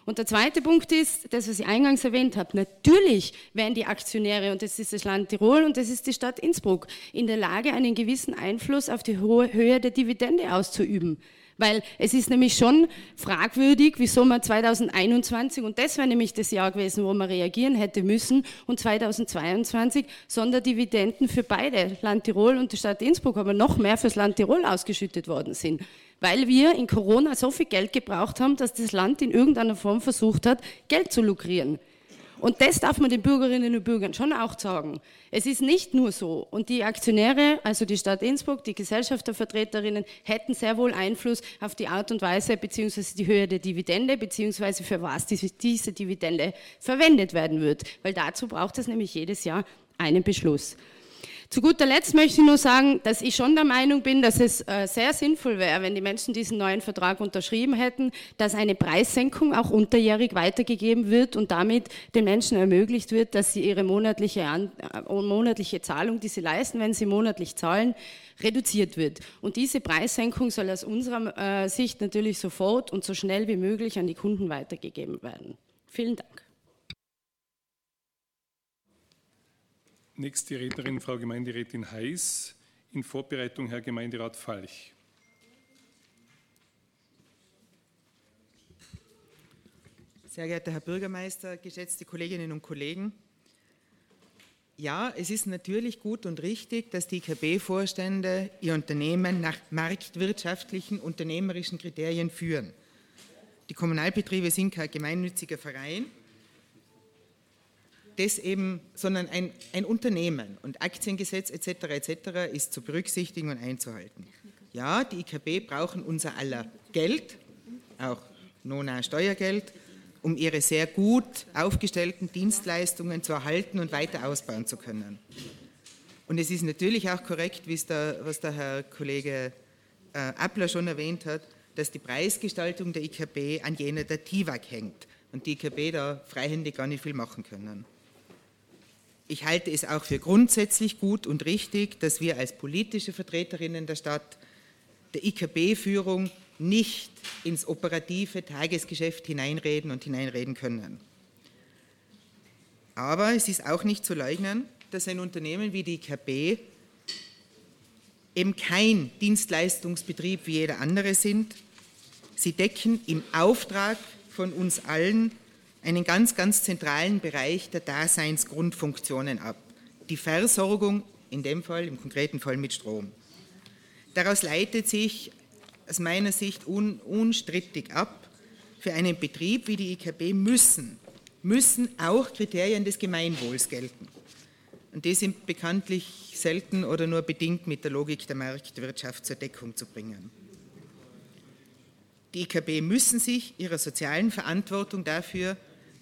Und der zweite Punkt ist, das, was ich eingangs erwähnt habe, natürlich werden die Aktionäre, und das ist das Land Tirol und das ist die Stadt Innsbruck, in der Lage, einen gewissen Einfluss auf die hohe Höhe der Dividende auszuüben. Weil es ist nämlich schon fragwürdig, wieso man 2021, und das wäre nämlich das Jahr gewesen, wo man reagieren hätte müssen, und 2022 Sonderdividenden für beide, Land Tirol und die Stadt Innsbruck, aber noch mehr fürs Land Tirol ausgeschüttet worden sind weil wir in Corona so viel Geld gebraucht haben, dass das Land in irgendeiner Form versucht hat, Geld zu lukrieren. Und das darf man den Bürgerinnen und Bürgern schon auch sagen. Es ist nicht nur so. Und die Aktionäre, also die Stadt Innsbruck, die Gesellschaftervertreterinnen, hätten sehr wohl Einfluss auf die Art und Weise bzw. die Höhe der Dividende bzw. für was diese Dividende verwendet werden wird. Weil dazu braucht es nämlich jedes Jahr einen Beschluss. Zu guter Letzt möchte ich nur sagen, dass ich schon der Meinung bin, dass es äh, sehr sinnvoll wäre, wenn die Menschen diesen neuen Vertrag unterschrieben hätten, dass eine Preissenkung auch unterjährig weitergegeben wird und damit den Menschen ermöglicht wird, dass sie ihre monatliche, äh, monatliche Zahlung, die sie leisten, wenn sie monatlich zahlen, reduziert wird. Und diese Preissenkung soll aus unserer äh, Sicht natürlich sofort und so schnell wie möglich an die Kunden weitergegeben werden. Vielen Dank. Nächste Rednerin, Frau Gemeinderätin Heiß. In Vorbereitung Herr Gemeinderat Falch. Sehr geehrter Herr Bürgermeister, geschätzte Kolleginnen und Kollegen. Ja, es ist natürlich gut und richtig, dass die IKB-Vorstände ihr Unternehmen nach marktwirtschaftlichen, unternehmerischen Kriterien führen. Die Kommunalbetriebe sind kein gemeinnütziger Verein das eben, sondern ein, ein Unternehmen und Aktiengesetz etc. etc. ist zu berücksichtigen und einzuhalten. Ja, die IKB brauchen unser aller Geld, auch Nona Steuergeld, um ihre sehr gut aufgestellten Dienstleistungen zu erhalten und weiter ausbauen zu können. Und es ist natürlich auch korrekt, der, was der Herr Kollege äh, Appler schon erwähnt hat, dass die Preisgestaltung der IKB an jener der TIWAG hängt und die IKB da freihändig gar nicht viel machen können. Ich halte es auch für grundsätzlich gut und richtig, dass wir als politische Vertreterinnen der Stadt der IKB-Führung nicht ins operative Tagesgeschäft hineinreden und hineinreden können. Aber es ist auch nicht zu leugnen, dass ein Unternehmen wie die IKB eben kein Dienstleistungsbetrieb wie jeder andere sind. Sie decken im Auftrag von uns allen einen ganz, ganz zentralen Bereich der Daseinsgrundfunktionen ab. Die Versorgung, in dem Fall, im konkreten Fall mit Strom. Daraus leitet sich aus meiner Sicht un, unstrittig ab, für einen Betrieb wie die IKB müssen, müssen auch Kriterien des Gemeinwohls gelten. Und die sind bekanntlich selten oder nur bedingt mit der Logik der Marktwirtschaft zur Deckung zu bringen. Die IKB müssen sich ihrer sozialen Verantwortung dafür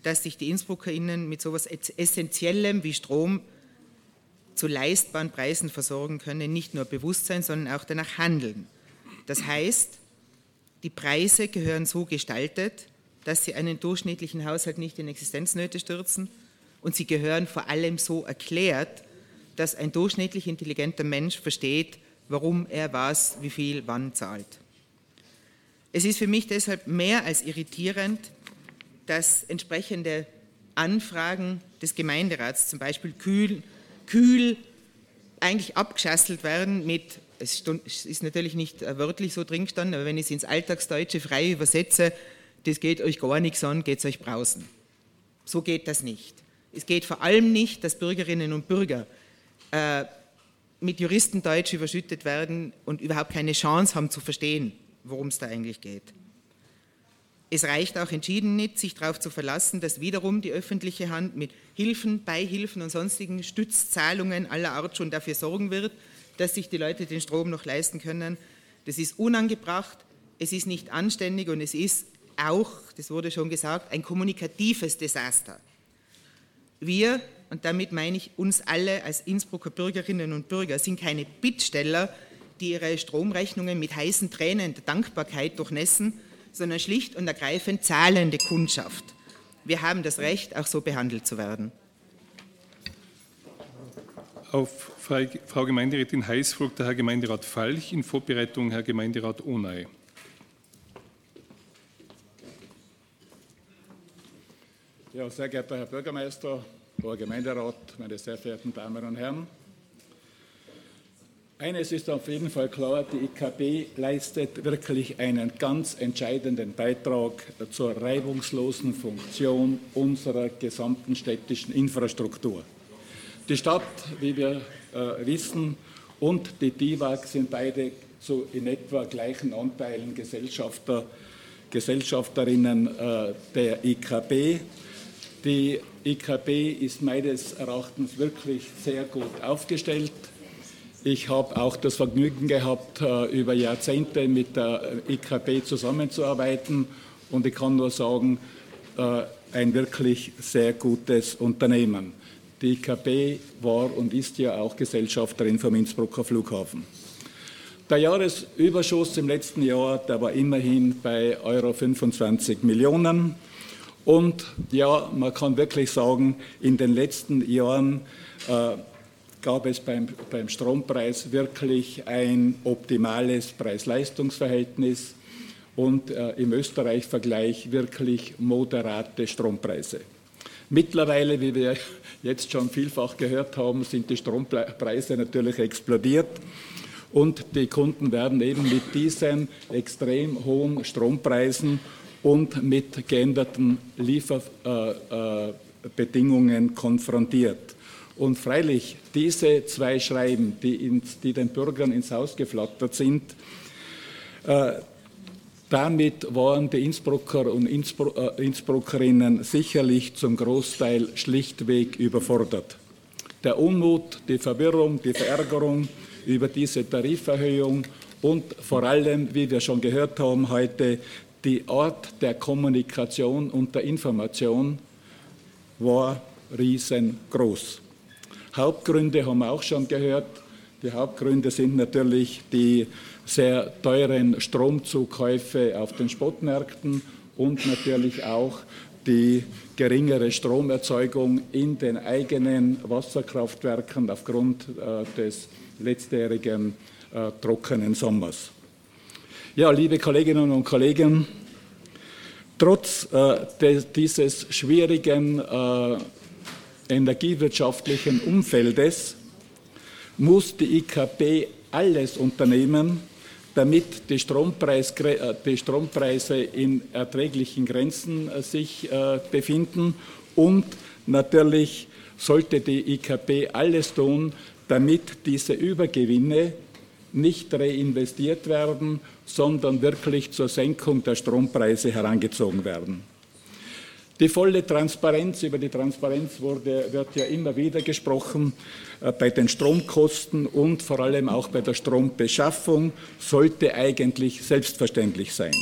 dass sich die InnsbruckerInnen mit so etwas Essentiellem wie Strom zu leistbaren Preisen versorgen können, nicht nur bewusst sein, sondern auch danach handeln. Das heißt, die Preise gehören so gestaltet, dass sie einen durchschnittlichen Haushalt nicht in Existenznöte stürzen und sie gehören vor allem so erklärt, dass ein durchschnittlich intelligenter Mensch versteht, warum er was, wie viel, wann zahlt. Es ist für mich deshalb mehr als irritierend, dass entsprechende Anfragen des Gemeinderats zum Beispiel kühl, kühl eigentlich abgeschasselt werden mit, es ist natürlich nicht wörtlich so drin gestanden, aber wenn ich es ins Alltagsdeutsche frei übersetze, das geht euch gar nichts an, geht es euch brausen. So geht das nicht. Es geht vor allem nicht, dass Bürgerinnen und Bürger äh, mit Juristendeutsch überschüttet werden und überhaupt keine Chance haben zu verstehen, worum es da eigentlich geht. Es reicht auch entschieden nicht, sich darauf zu verlassen, dass wiederum die öffentliche Hand mit Hilfen, Beihilfen und sonstigen Stützzahlungen aller Art schon dafür sorgen wird, dass sich die Leute den Strom noch leisten können. Das ist unangebracht, es ist nicht anständig und es ist auch, das wurde schon gesagt, ein kommunikatives Desaster. Wir, und damit meine ich uns alle als Innsbrucker Bürgerinnen und Bürger, sind keine Bittsteller, die ihre Stromrechnungen mit heißen Tränen der Dankbarkeit durchnässen, sondern schlicht und ergreifend zahlende Kundschaft. Wir haben das Recht, auch so behandelt zu werden. Auf Frau Gemeinderätin Heiß folgt der Herr Gemeinderat Falch, in Vorbereitung Herr Gemeinderat Ohney. Ja, sehr geehrter Herr Bürgermeister, hoher Gemeinderat, meine sehr verehrten Damen und Herren. Eines ist auf jeden Fall klar, die IKB leistet wirklich einen ganz entscheidenden Beitrag zur reibungslosen Funktion unserer gesamten städtischen Infrastruktur. Die Stadt, wie wir äh, wissen, und die DIWAG sind beide zu in etwa gleichen Anteilen Gesellschafter, Gesellschafterinnen äh, der IKB. Die IKB ist meines Erachtens wirklich sehr gut aufgestellt. Ich habe auch das Vergnügen gehabt, äh, über Jahrzehnte mit der IKB zusammenzuarbeiten und ich kann nur sagen, äh, ein wirklich sehr gutes Unternehmen. Die IKB war und ist ja auch Gesellschafterin vom Innsbrucker Flughafen. Der Jahresüberschuss im letzten Jahr, der war immerhin bei Euro 25 Millionen. Und ja, man kann wirklich sagen, in den letzten Jahren äh, gab es beim, beim Strompreis wirklich ein optimales Preis-Leistungs-Verhältnis und äh, im Österreich-Vergleich wirklich moderate Strompreise. Mittlerweile, wie wir jetzt schon vielfach gehört haben, sind die Strompreise natürlich explodiert und die Kunden werden eben mit diesen extrem hohen Strompreisen und mit geänderten Lieferbedingungen konfrontiert. Und freilich, diese zwei Schreiben, die, ins, die den Bürgern ins Haus geflattert sind, äh, damit waren die Innsbrucker und Innsbru äh, Innsbruckerinnen sicherlich zum Großteil schlichtweg überfordert. Der Unmut, die Verwirrung, die Verärgerung über diese Tariferhöhung und vor allem, wie wir schon gehört haben heute, die Art der Kommunikation und der Information war riesengroß. Hauptgründe haben wir auch schon gehört. Die Hauptgründe sind natürlich die sehr teuren Stromzukäufe auf den Spotmärkten und natürlich auch die geringere Stromerzeugung in den eigenen Wasserkraftwerken aufgrund äh, des letztjährigen äh, trockenen Sommers. Ja, liebe Kolleginnen und Kollegen, trotz äh, des, dieses schwierigen äh, energiewirtschaftlichen Umfeldes muss die IKP alles unternehmen, damit die, Strompreis, äh, die Strompreise in erträglichen Grenzen äh, sich äh, befinden und natürlich sollte die IKP alles tun, damit diese Übergewinne nicht reinvestiert werden, sondern wirklich zur Senkung der Strompreise herangezogen werden. Die volle Transparenz, über die Transparenz wurde, wird ja immer wieder gesprochen, äh, bei den Stromkosten und vor allem auch bei der Strombeschaffung sollte eigentlich selbstverständlich sein.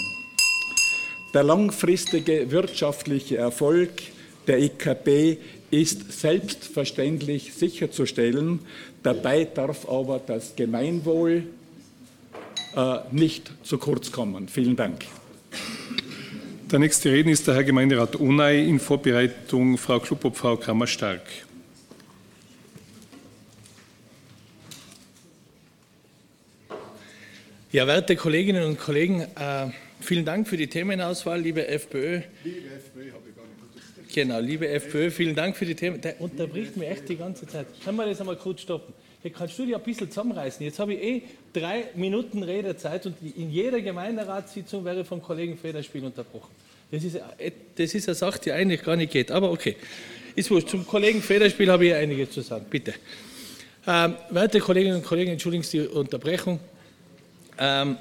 Der langfristige wirtschaftliche Erfolg der IKB ist selbstverständlich sicherzustellen. Dabei darf aber das Gemeinwohl äh, nicht zu kurz kommen. Vielen Dank. Der nächste Redner ist der Herr Gemeinderat Onay in Vorbereitung Frau Kluppop, Frau Kammer-Stark. Ja, werte Kolleginnen und Kollegen, äh, vielen Dank für die Themenauswahl, liebe FPÖ. Liebe FPÖ, habe ich gar nicht Genau, liebe FPÖ, vielen Dank für die Themen. Der unterbricht mir echt die ganze Zeit. Können wir das einmal kurz stoppen? Hier kannst du dich ein bisschen zusammenreißen. Jetzt habe ich eh drei Minuten Redezeit und in jeder Gemeinderatssitzung wäre vom Kollegen Federspiel unterbrochen. Das ist, das ist eine Sache, die eigentlich gar nicht geht. Aber okay, ist wurscht. Zum Kollegen Federspiel habe ich einiges zu sagen. Bitte. Ähm, werte Kolleginnen und Kollegen, entschuldigen Sie die Unterbrechung. Ähm,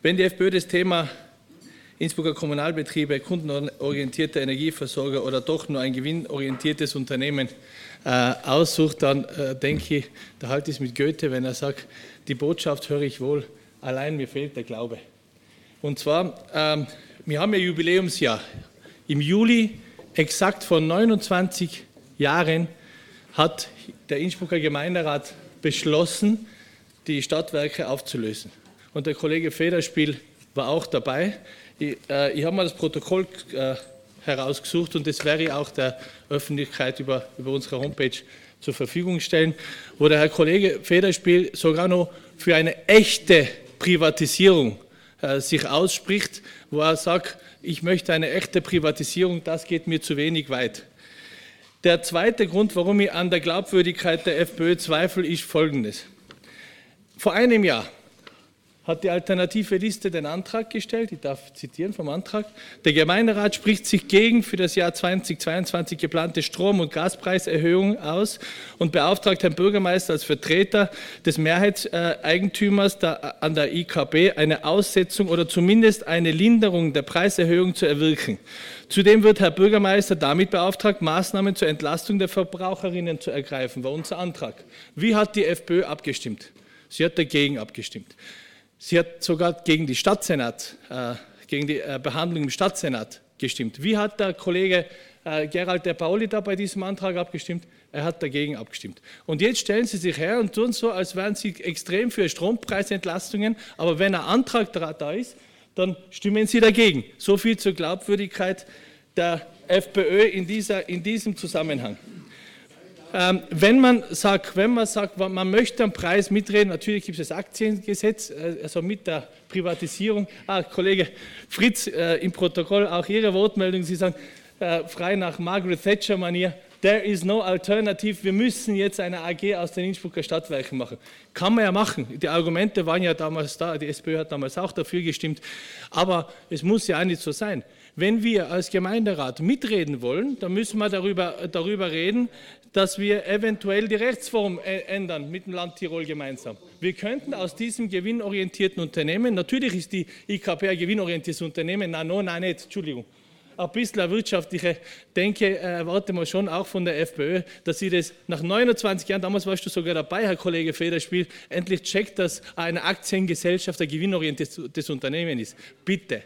wenn die FPÖ das Thema Innsbrucker Kommunalbetriebe, kundenorientierter Energieversorger oder doch nur ein gewinnorientiertes Unternehmen äh, aussucht, dann äh, denke ich, da halte ich es mit Goethe, wenn er sagt, die Botschaft höre ich wohl, allein mir fehlt der Glaube. Und zwar, ähm, wir haben ja Jubiläumsjahr. Im Juli, exakt vor 29 Jahren, hat der Innsbrucker Gemeinderat beschlossen, die Stadtwerke aufzulösen und der Kollege Federspiel war auch dabei. Ich, äh, ich habe mal das Protokoll äh, herausgesucht und das werde ich auch der Öffentlichkeit über, über unsere Homepage zur Verfügung stellen, wo der Herr Kollege Federspiel sogar noch für eine echte Privatisierung äh, sich ausspricht, wo er sagt, ich möchte eine echte Privatisierung, das geht mir zu wenig weit. Der zweite Grund, warum ich an der Glaubwürdigkeit der FPÖ zweifle, ist folgendes. Vor einem Jahr hat die alternative Liste den Antrag gestellt, ich darf zitieren vom Antrag, der Gemeinderat spricht sich gegen für das Jahr 2022 geplante Strom- und Gaspreiserhöhung aus und beauftragt Herrn Bürgermeister als Vertreter des Mehrheitseigentümers an der IKB eine Aussetzung oder zumindest eine Linderung der Preiserhöhung zu erwirken. Zudem wird Herr Bürgermeister damit beauftragt, Maßnahmen zur Entlastung der Verbraucherinnen zu ergreifen, war unser Antrag. Wie hat die FPÖ abgestimmt? Sie hat dagegen abgestimmt. Sie hat sogar gegen die Stadtsenat, äh, gegen die äh, Behandlung im Stadtsenat gestimmt. Wie hat der Kollege äh, Gerald de Pauli da bei diesem Antrag abgestimmt? Er hat dagegen abgestimmt. Und jetzt stellen Sie sich her und tun so, als wären Sie extrem für Strompreisentlastungen, aber wenn ein Antrag da ist, dann stimmen Sie dagegen. So viel zur Glaubwürdigkeit der FPÖ in, dieser, in diesem Zusammenhang. Ähm, wenn, man sagt, wenn man sagt, man möchte am Preis mitreden, natürlich gibt es das Aktiengesetz, äh, also mit der Privatisierung. Ah, Kollege Fritz, äh, im Protokoll auch Ihre Wortmeldung, Sie sagen, äh, frei nach Margaret Thatcher-Manier, there is no alternative, wir müssen jetzt eine AG aus den Innsbrucker Stadtwerken machen. Kann man ja machen, die Argumente waren ja damals da, die SPÖ hat damals auch dafür gestimmt, aber es muss ja auch nicht so sein. Wenn wir als Gemeinderat mitreden wollen, dann müssen wir darüber, darüber reden, dass wir eventuell die Rechtsform ändern mit dem Land Tirol gemeinsam. Wir könnten aus diesem gewinnorientierten Unternehmen, natürlich ist die IKP ein gewinnorientiertes Unternehmen, nein, nein, nicht, Entschuldigung, ein bisschen wirtschaftliche Denke erwarten wir schon auch von der FPÖ, dass sie das nach 29 Jahren, damals warst du sogar dabei, Herr Kollege Federspiel, endlich checkt, dass eine Aktiengesellschaft ein gewinnorientiertes Unternehmen ist. Bitte.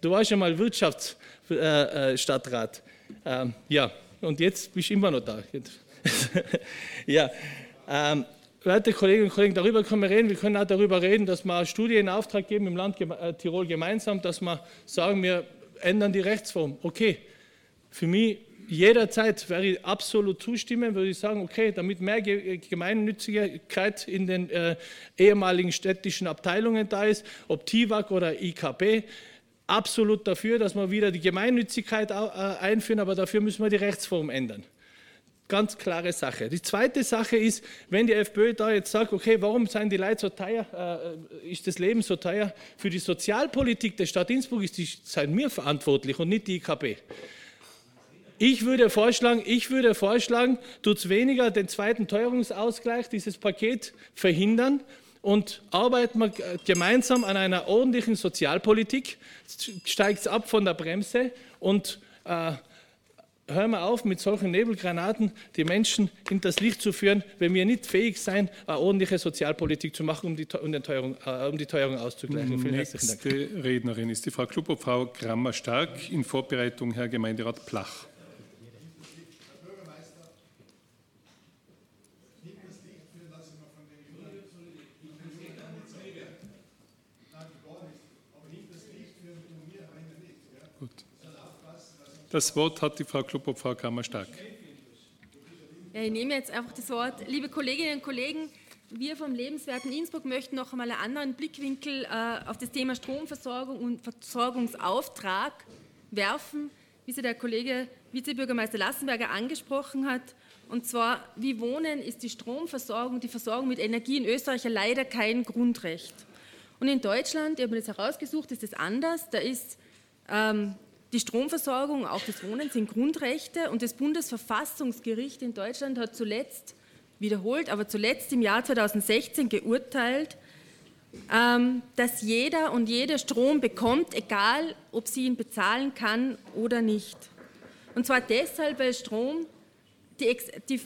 Du warst schon mal Wirtschaftsstadtrat. Äh, äh, ähm, ja, und jetzt bist du immer noch da. ja, ähm, werte Kolleginnen und Kollegen, darüber können wir reden. Wir können auch darüber reden, dass wir eine Studie in Auftrag geben im Land äh, Tirol gemeinsam, dass wir sagen, wir ändern die Rechtsform. Okay, für mich jederzeit wäre ich absolut zustimmen, würde ich sagen, okay, damit mehr Gemeinnützigkeit in den äh, ehemaligen städtischen Abteilungen da ist, ob TIWAG oder IKB, absolut dafür, dass wir wieder die Gemeinnützigkeit äh, einführen, aber dafür müssen wir die Rechtsform ändern. Ganz klare Sache. Die zweite Sache ist, wenn die FPÖ da jetzt sagt, okay, warum sind die Leute so teuer, äh, ist das Leben so teuer? Für die Sozialpolitik der Stadt Innsbruck ist die, sind wir verantwortlich und nicht die IKB. Ich würde vorschlagen, ich würde vorschlagen, tut weniger den zweiten Teuerungsausgleich, dieses Paket verhindern und arbeiten wir gemeinsam an einer ordentlichen Sozialpolitik, steigt es ab von der Bremse und äh, hören wir auf mit solchen Nebelgranaten, die Menschen hinters Licht zu führen, wenn wir nicht fähig sein, eine ordentliche Sozialpolitik zu machen, um die, um Teuerung, äh, um die Teuerung auszugleichen. Vielen Nächste Rednerin ist die Frau Klubobfrau Grammer-Stark, in Vorbereitung Herr Gemeinderat Plach. Das Wort hat die Frau Klubop, Frau Kammer-Stark. Ja, ich nehme jetzt einfach das Wort. Liebe Kolleginnen und Kollegen, wir vom Lebenswerten Innsbruck möchten noch einmal einen anderen Blickwinkel äh, auf das Thema Stromversorgung und Versorgungsauftrag werfen, wie sie der Kollege Vizebürgermeister Lassenberger angesprochen hat. Und zwar, wie Wohnen ist die Stromversorgung, die Versorgung mit Energie in Österreich leider kein Grundrecht. Und in Deutschland, ich habe mir das herausgesucht, ist es anders. Da ist ähm, die Stromversorgung, auch das Wohnen sind Grundrechte und das Bundesverfassungsgericht in Deutschland hat zuletzt wiederholt, aber zuletzt im Jahr 2016 geurteilt, ähm, dass jeder und jede Strom bekommt, egal ob sie ihn bezahlen kann oder nicht. Und zwar deshalb, weil Strom die, die,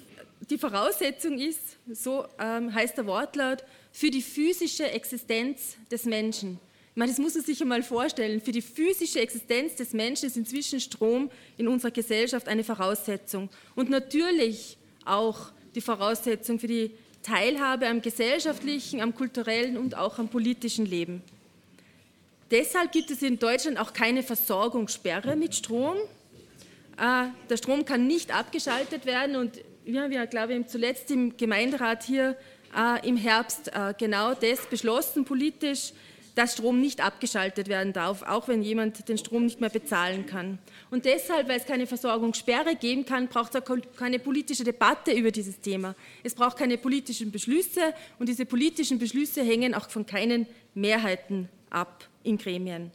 die Voraussetzung ist, so ähm, heißt der Wortlaut, für die physische Existenz des Menschen meine, das muss man sich einmal vorstellen. Für die physische Existenz des Menschen ist inzwischen Strom in unserer Gesellschaft eine Voraussetzung. Und natürlich auch die Voraussetzung für die Teilhabe am gesellschaftlichen, am kulturellen und auch am politischen Leben. Deshalb gibt es in Deutschland auch keine Versorgungssperre mit Strom. Äh, der Strom kann nicht abgeschaltet werden und wir haben ja, glaube ich, zuletzt im Gemeinderat hier äh, im Herbst äh, genau das beschlossen politisch, dass Strom nicht abgeschaltet werden darf, auch wenn jemand den Strom nicht mehr bezahlen kann. Und deshalb, weil es keine Versorgungssperre geben kann, braucht es auch keine politische Debatte über dieses Thema. Es braucht keine politischen Beschlüsse und diese politischen Beschlüsse hängen auch von keinen Mehrheiten ab in Gremien.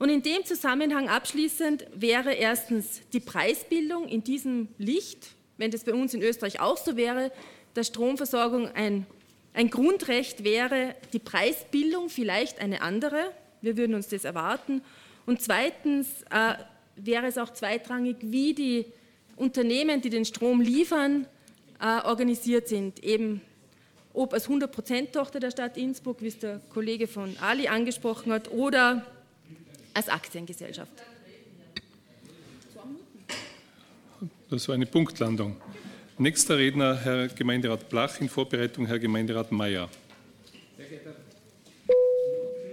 Und in dem Zusammenhang abschließend wäre erstens die Preisbildung in diesem Licht, wenn das bei uns in Österreich auch so wäre, dass Stromversorgung ein ein Grundrecht wäre die Preisbildung vielleicht eine andere. Wir würden uns das erwarten. Und zweitens äh, wäre es auch zweitrangig, wie die Unternehmen, die den Strom liefern, äh, organisiert sind. Eben ob als 100%-Tochter der Stadt Innsbruck, wie es der Kollege von Ali angesprochen hat, oder als Aktiengesellschaft. Das war eine Punktlandung. Nächster Redner, Herr Gemeinderat Blach, in Vorbereitung Herr Gemeinderat Mayer.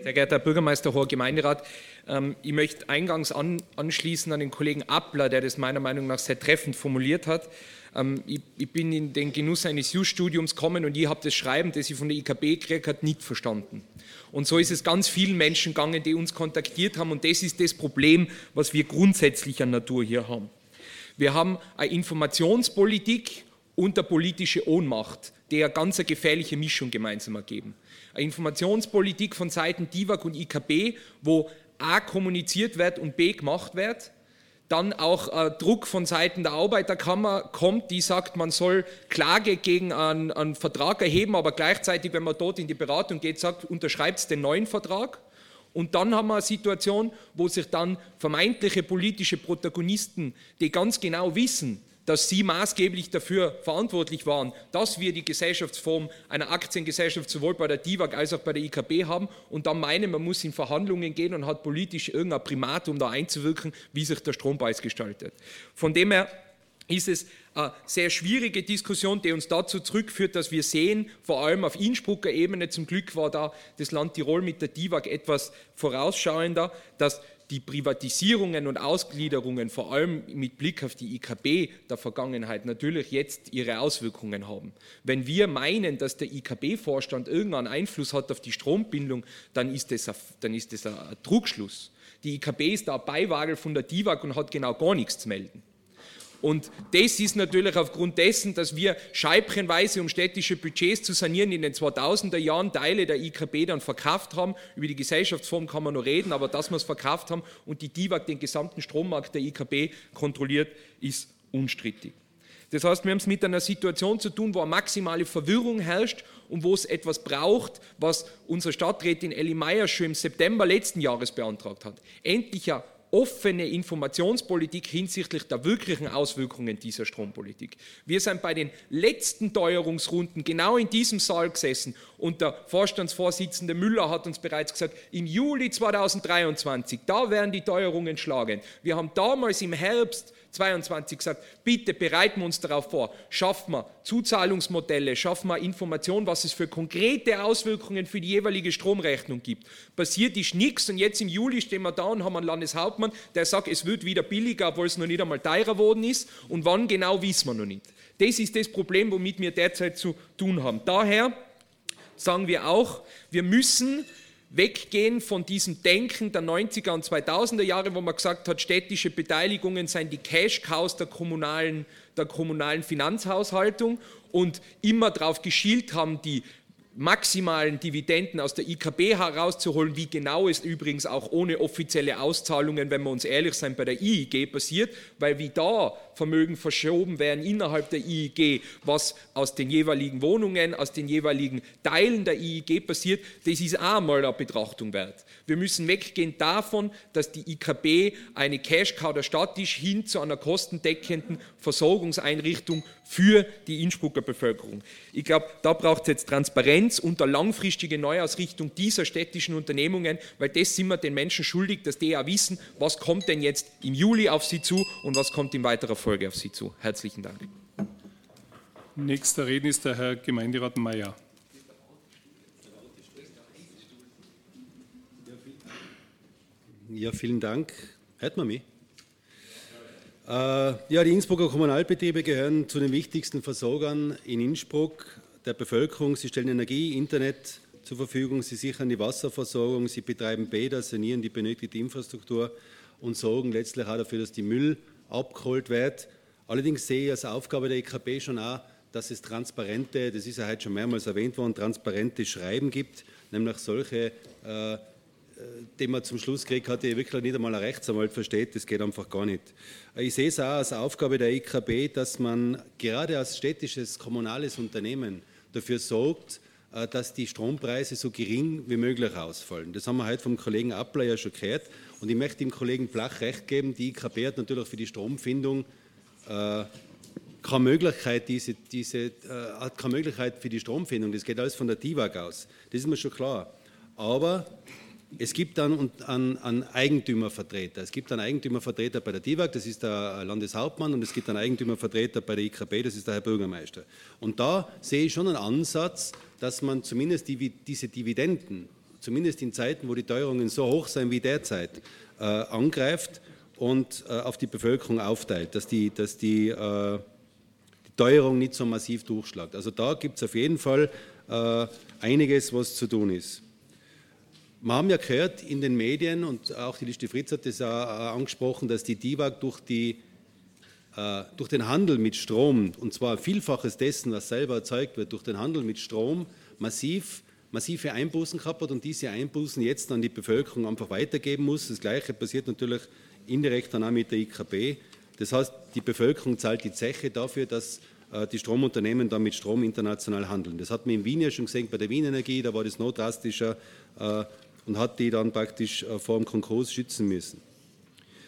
Sehr geehrter Herr Bürgermeister, hoher Gemeinderat, ähm, ich möchte eingangs anschließen an den Kollegen Appler, der das meiner Meinung nach sehr treffend formuliert hat. Ähm, ich, bin in den Genuss eines Jus-Studiums gekommen und ich habe das Schreiben, das ich von der IKB gekriegt habe, nicht verstanden. Und so ist es ganz vielen Menschen gegangen, die uns kontaktiert haben und das ist das Problem, was wir grundsätzlicher Natur hier haben. Wir haben eine Informationspolitik und eine politische Ohnmacht, die eine ganz gefährliche Mischung gemeinsam ergeben. Eine Informationspolitik von Seiten DIVAG und IKB, wo A kommuniziert wird und B gemacht wird, dann auch äh, Druck von Seiten der Arbeiterkammer kommt, die sagt, man soll Klage gegen einen, einen, Vertrag erheben, aber gleichzeitig, wenn man dort in die Beratung geht, sagt, unterschreibt den neuen Vertrag. Und dann haben wir eine Situation, wo sich dann vermeintliche politische Protagonisten, die ganz genau wissen, dass sie maßgeblich dafür verantwortlich waren, dass wir die Gesellschaftsform einer Aktiengesellschaft sowohl bei der DIVAG als auch bei der IKB haben und dann meinen, man muss in Verhandlungen gehen und hat politisch irgendein Primat, um da einzuwirken, wie sich der Strompreis gestaltet. Von dem her ist es sehr schwierige Diskussion, die uns dazu zurückführt, dass wir sehen, vor allem auf Innsbrucker Ebene, zum Glück war da das Land Tirol mit der DIVAG etwas vorausschauender, dass die Privatisierungen und Ausgliederungen, vor allem mit Blick auf die IKB der Vergangenheit, natürlich jetzt ihre Auswirkungen haben. Wenn wir meinen, dass der IKB-Vorstand irgendeinen Einfluss hat auf die Strombindung, dann ist das ein, dann ist das ein Trugschluss. Die IKB ist der Beiwagel von der DIVAG und hat genau gar nichts zu melden. Und das ist natürlich aufgrund dessen, dass wir scheibchenweise, um städtische Budgets zu sanieren, in den 2000er Jahren Teile der IKB dann verkauft haben. Über die Gesellschaftsform kann man noch reden, aber dass wir es verkauft haben und die DIVAG den gesamten Strommarkt der IKB kontrolliert, ist unstrittig. Das heißt, wir haben es mit einer Situation zu tun, wo eine maximale Verwirrung herrscht und wo es etwas braucht, was unsere Stadträtin Elli Meyer schon im September letzten Jahres beantragt hat. Endlich eine offene Informationspolitik hinsichtlich der wirklichen Auswirkungen dieser Strompolitik. Wir sind bei den letzten Teuerungsrunden genau in diesem Saal gesessen und der Vorstandsvorsitzende Müller hat uns bereits gesagt, im Juli 2023, da werden die Teuerungen schlagen. Wir haben damals im Herbst 22 gesagt, bitte bereiten wir uns darauf vor, schaffen wir Zuzahlungsmodelle, schaffen wir Informationen, was es für konkrete Auswirkungen für die jeweilige Stromrechnung gibt. Passiert ist nichts und jetzt im Juli stehen wir da und haben einen Landeshauptmann, der sagt, es wird wieder billiger, obwohl es noch nicht einmal teurer geworden ist und wann genau wissen wir noch nicht. Das ist das Problem, womit wir derzeit zu tun haben. Daher sagen wir auch, wir müssen weggehen von diesem Denken der 90er und 2000er Jahre, wo man gesagt hat, städtische Beteiligungen seien die Cash-Cows der kommunalen, der kommunalen Finanzhaushaltung und immer darauf geschielt haben, die maximalen Dividenden aus der IKB herauszuholen, wie genau es übrigens auch ohne offizielle Auszahlungen, wenn wir uns ehrlich sein, bei der IIG passiert, weil wie da Vermögen verschoben werden innerhalb der IIG, was aus den jeweiligen Wohnungen, aus den jeweiligen Teilen der IIG passiert, das ist auch mal eine Betrachtung wert. Wir müssen weggehen davon, dass die IKB eine Cash-Cow der Stadt ist, hin zu einer kostendeckenden Versorgungseinrichtung für die Innsbrucker Bevölkerung. Ich glaube, da braucht es jetzt Transparenz und eine langfristige Neuausrichtung dieser städtischen Unternehmungen, weil das sind wir den Menschen schuldig, dass die ja wissen, was kommt denn jetzt im Juli auf sie zu und was kommt in weiterer Folge auf sie zu. Herzlichen Dank. Nächster Redner ist der Herr Gemeinderat Mayer. Ja, vielen Dank. Hört man mich? Äh, ja, die Innsbrucker Kommunalbetriebe gehören zu den wichtigsten Versorgern in Innsbruck der Bevölkerung. Sie stellen Energie, Internet, zur Verfügung. Sie sichern die Wasserversorgung, sie betreiben Bäder, sanieren die benötigte Infrastruktur und sorgen letztlich auch dafür, dass die Müll abgeholt wird. Allerdings sehe ich als Aufgabe der EKP schon auch, dass es transparente, das ist ja heute schon mehrmals erwähnt worden, transparente Schreiben gibt, nämlich solche, äh, die man zum Schluss kriegt hat, die wirklich nicht einmal ein Rechtsanwalt versteht, das geht einfach gar nicht. Ich sehe es auch als Aufgabe der EKB, dass man gerade als städtisches, kommunales Unternehmen dafür sorgt, äh, dass die Strompreise so gering wie möglich ausfallen. Das haben wir heute vom Kollegen Appler ja schon gehört. Und ich möchte dem Kollegen Blach recht geben, die IKB hat natürlich für die Stromfindung äh, keine Möglichkeit, diese, diese, äh, hat keine Möglichkeit für die Stromfindung. Das geht alles von der TIWAG aus. Das ist mir schon klar. Aber es gibt dann einen, einen Eigentümervertreter. Es gibt einen Eigentümervertreter bei der TIWAG, das ist der Landeshauptmann, und es gibt einen Eigentümervertreter bei der IKB, das ist der Herr Bürgermeister. Und da sehe ich schon einen Ansatz, dass man zumindest die, diese Dividenden, zumindest in Zeiten, wo die Teuerungen so hoch sind wie derzeit, äh, angreift und äh, auf die Bevölkerung aufteilt, dass die, dass die, äh, die Teuerung nicht so massiv durchschlägt. Also da gibt es auf jeden Fall äh, einiges, was zu tun ist. Wir haben ja gehört in den Medien, und auch die Liste Fritz hat das auch angesprochen, dass die DIWAG durch, die, äh, durch den Handel mit Strom, und zwar Vielfaches dessen, was selber erzeugt wird, durch den Handel mit Strom massiv, massive Einbußen gehabt hat und diese Einbußen jetzt an die Bevölkerung einfach weitergeben muss. Das Gleiche passiert natürlich indirekt dann auch mit der IKB. Das heißt, die Bevölkerung zahlt die Zeche dafür, dass äh, die Stromunternehmen dann mit Strom international handeln. Das hat man in Wien ja schon gesehen bei der Wien Energie, da war das noch drastischer äh, und hat die dann praktisch äh, vor dem Konkurs schützen müssen.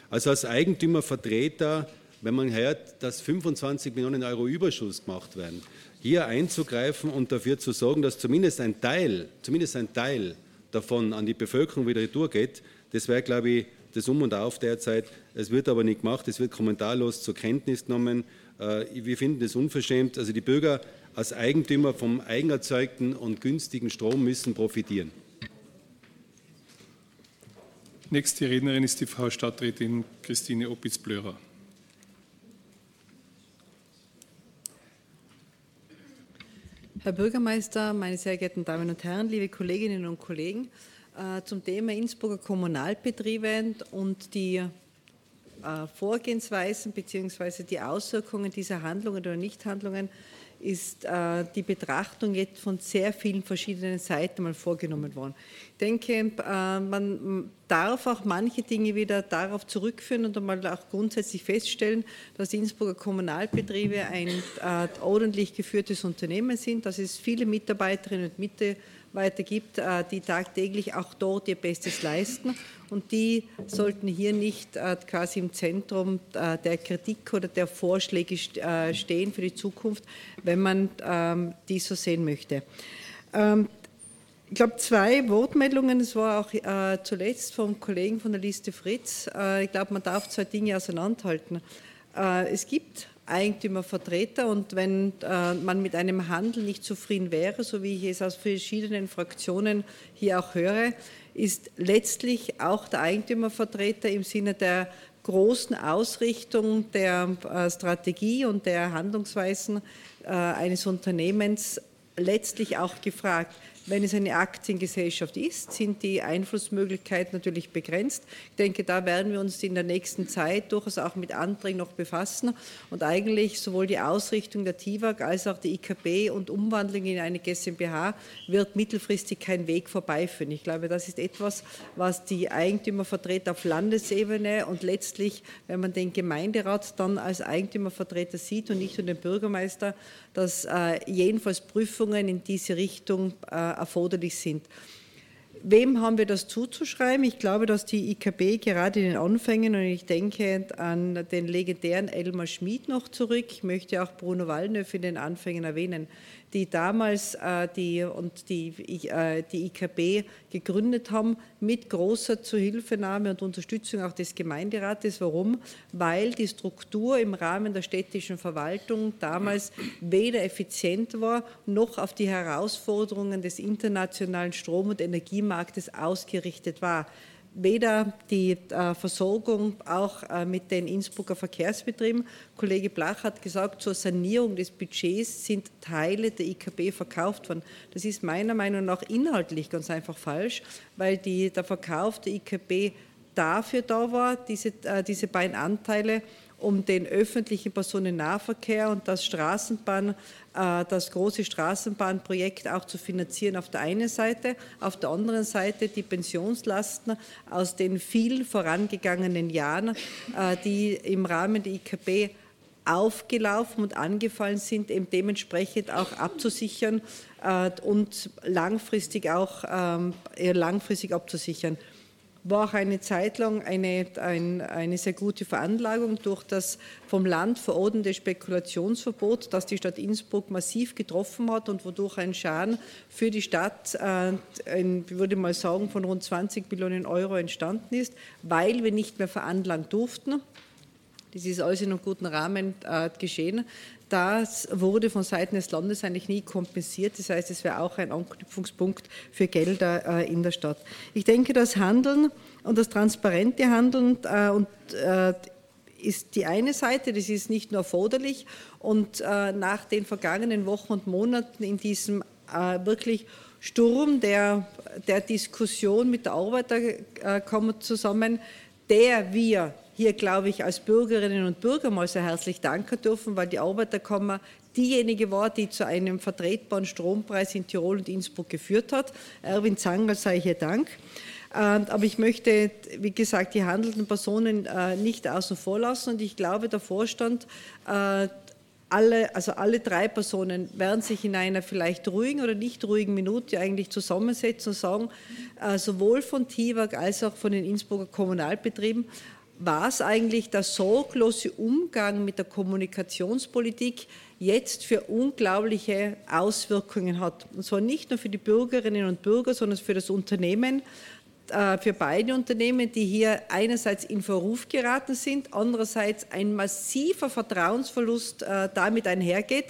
Also als Eigentümervertreter, wenn man hört, dass 25 Millionen Euro Überschuss gemacht werden, hier einzugreifen und dafür zu sorgen, dass zumindest ein Teil, zumindest ein Teil davon an die Bevölkerung wieder retour geht, das wäre, glaube ich, das Um und Auf derzeit. Es wird aber nicht gemacht, es wird kommentarlos zur Kenntnis genommen. Äh, wir finden das unverschämt. Also die Bürger als Eigentümer vom eigenerzeugten und günstigen Strom müssen profitieren. Nächste Rednerin ist die Frau Stadträtin Christine Opitz-Blörer. Herr Bürgermeister, meine sehr geehrten Damen und Herren, liebe Kolleginnen und Kollegen, äh, zum Thema Innsbrucker Kommunalbetriebe und die äh, Vorgehensweisen bzw. die Auswirkungen dieser Handlungen oder Nichthandlungen ist äh, die Betrachtung jetzt von sehr vielen verschiedenen Seiten mal vorgenommen worden. Ich denke, äh, man darf auch manche Dinge wieder darauf zurückführen und einmal auch grundsätzlich feststellen, dass Innsbrucker Kommunalbetriebe ein äh, ordentlich geführtes Unternehmen sind, dass es viele Mitarbeiterinnen und Mitarbeiter weitergibt, äh, die tagtäglich auch dort ihr Bestes leisten. Und die sollten hier nicht äh, quasi im Zentrum äh, der Kritik oder der Vorschläge stehen für die Zukunft, wenn man ähm, dies so sehen möchte. Ähm, ich glaube, zwei Wortmeldungen, es war auch zuletzt vom Kollegen von der Liste Fritz. Ich glaube, man darf zwei Dinge auseinanderhalten. Es gibt Eigentümervertreter. Und wenn äh, man mit einem Handel nicht zufrieden wäre, so wie ich es aus verschiedenen Fraktionen hier auch höre, ist letztlich auch der Eigentümervertreter im Sinne der großen Ausrichtung der äh, Strategie und der Handlungsweisen äh, eines Unternehmens letztlich auch gefragt. Wenn es eine Aktiengesellschaft ist, sind die Einflussmöglichkeiten natürlich begrenzt. Ich denke, da werden wir uns in der nächsten Zeit durchaus auch mit Anträgen noch befassen und eigentlich sowohl die Ausrichtung der TIWAG als auch die IKB und Umwandlung in eine GmbH wird mittelfristig kein Weg vorbeiführen. Ich glaube, das ist etwas, was die Eigentümervertreter auf Landesebene und letztlich, wenn man den Gemeinderat dann als Eigentümervertreter sieht und nicht nur den Bürgermeister, dass äh, jedenfalls Prüfungen in diese Richtung äh, erforderlich sind. Wem haben wir das zuzuschreiben? Ich glaube, dass die IKB gerade in den Anfängen, und ich denke an den legendären Elmar Schmid noch zurück, ich möchte auch Bruno Wallnöff in den Anfängen erwähnen, die damals äh, die, und die, äh, die IKB gegründet haben, mit großer Zuhilfenahme und Unterstützung auch des Gemeinderates. Warum? Weil die Struktur im Rahmen der städtischen Verwaltung damals weder effizient war, noch auf die Herausforderungen des internationalen Strom- und Energiemarktes ausgerichtet war. Weder die äh, Versorgung auch äh, mit den Innsbrucker Verkehrsbetrieben. Kollege Blach hat gesagt, zur Sanierung des Budgets sind Teile der IKB verkauft worden. Das ist meiner Meinung nach inhaltlich ganz einfach falsch, weil die, der Verkauf der IKB dafür da war, diese, äh, diese beiden Anteile um den öffentlichen Personennahverkehr und das Straßenbahn, äh, das große Straßenbahnprojekt auch zu finanzieren auf der einen Seite, auf der anderen Seite die Pensionslasten aus den vielen vorangegangenen Jahren, äh, die im Rahmen der IKB aufgelaufen und angefallen sind, eben dementsprechend auch abzusichern äh, und langfristig auch ähm, langfristig abzusichern war auch eine Zeit lang eine, ein, eine sehr gute Veranlagung durch das vom Land verordnete Spekulationsverbot, das die Stadt Innsbruck massiv getroffen hat und wodurch ein Schaden für die Stadt, äh, ein, würde mal sagen, von rund 20 Millionen Euro entstanden ist, weil wir nicht mehr veranlagen durften. Das ist alles in einem guten Rahmen äh, geschehen. Das wurde von Seiten des Landes eigentlich nie kompensiert. Das heißt, es wäre auch ein Anknüpfungspunkt für Gelder äh, in der Stadt. Ich denke, das Handeln und das transparente Handeln äh, und, äh, ist die eine Seite, das ist nicht nur erforderlich. Und nach den vergangenen Wochen und Monaten in diesem wirklich Sturm der, der Diskussion mit der Arbeiterkammer zusammen, der wir hier, glaube ich, als Bürgerinnen und Bürger mal sehr herzlich danken dürfen, weil die Arbeiterkammer diejenige war, die zu einem vertretbaren Strompreis in Tirol und Innsbruck geführt hat. Erwin Zanger sei hier Dank. Ähm, aber ich möchte, wie gesagt, die handelnden Personen äh, nicht außen vor lassen und ich glaube, der Vorstand äh, alle, also alle drei Personen werden sich in einer vielleicht ruhigen oder nicht ruhigen Minute eigentlich zusammensetzen und sagen, äh, sowohl von TIWAG als auch von den Innsbrucker Kommunalbetrieben, was eigentlich der sorglose Umgang mit der Kommunikationspolitik jetzt für unglaubliche Auswirkungen hat. Und zwar nicht nur für die Bürgerinnen und Bürger, sondern für das Unternehmen, für beide Unternehmen, die hier einerseits in Verruf geraten sind, andererseits ein massiver Vertrauensverlust äh, damit einhergeht.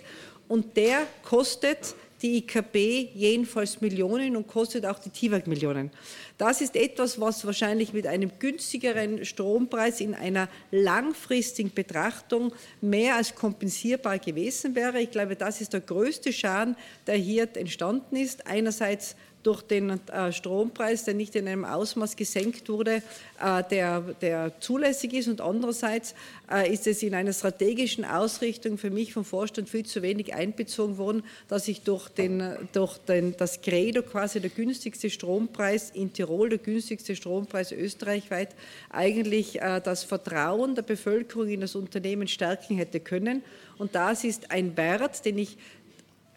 Und der kostet die IKB jedenfalls Millionen und kostet auch die TIWAG Millionen. Das ist etwas, was wahrscheinlich mit einem günstigeren Strompreis in einer langfristigen Betrachtung mehr als kompensierbar gewesen wäre. Ich glaube, das ist der größte Schaden, der hier entstanden ist. Einerseits durch den äh, Strompreis, der nicht in einem Ausmaß gesenkt wurde, äh, der, der zulässig ist. Und andererseits äh, ist es in einer strategischen Ausrichtung für mich vom Vorstand viel zu wenig einbezogen worden, dass ich durch, den, durch den, das Credo quasi der günstigste Strompreis in Tirol, der günstigste Strompreis österreichweit, eigentlich das Vertrauen der Bevölkerung in das Unternehmen stärken hätte können. Und das ist ein Wert, den ich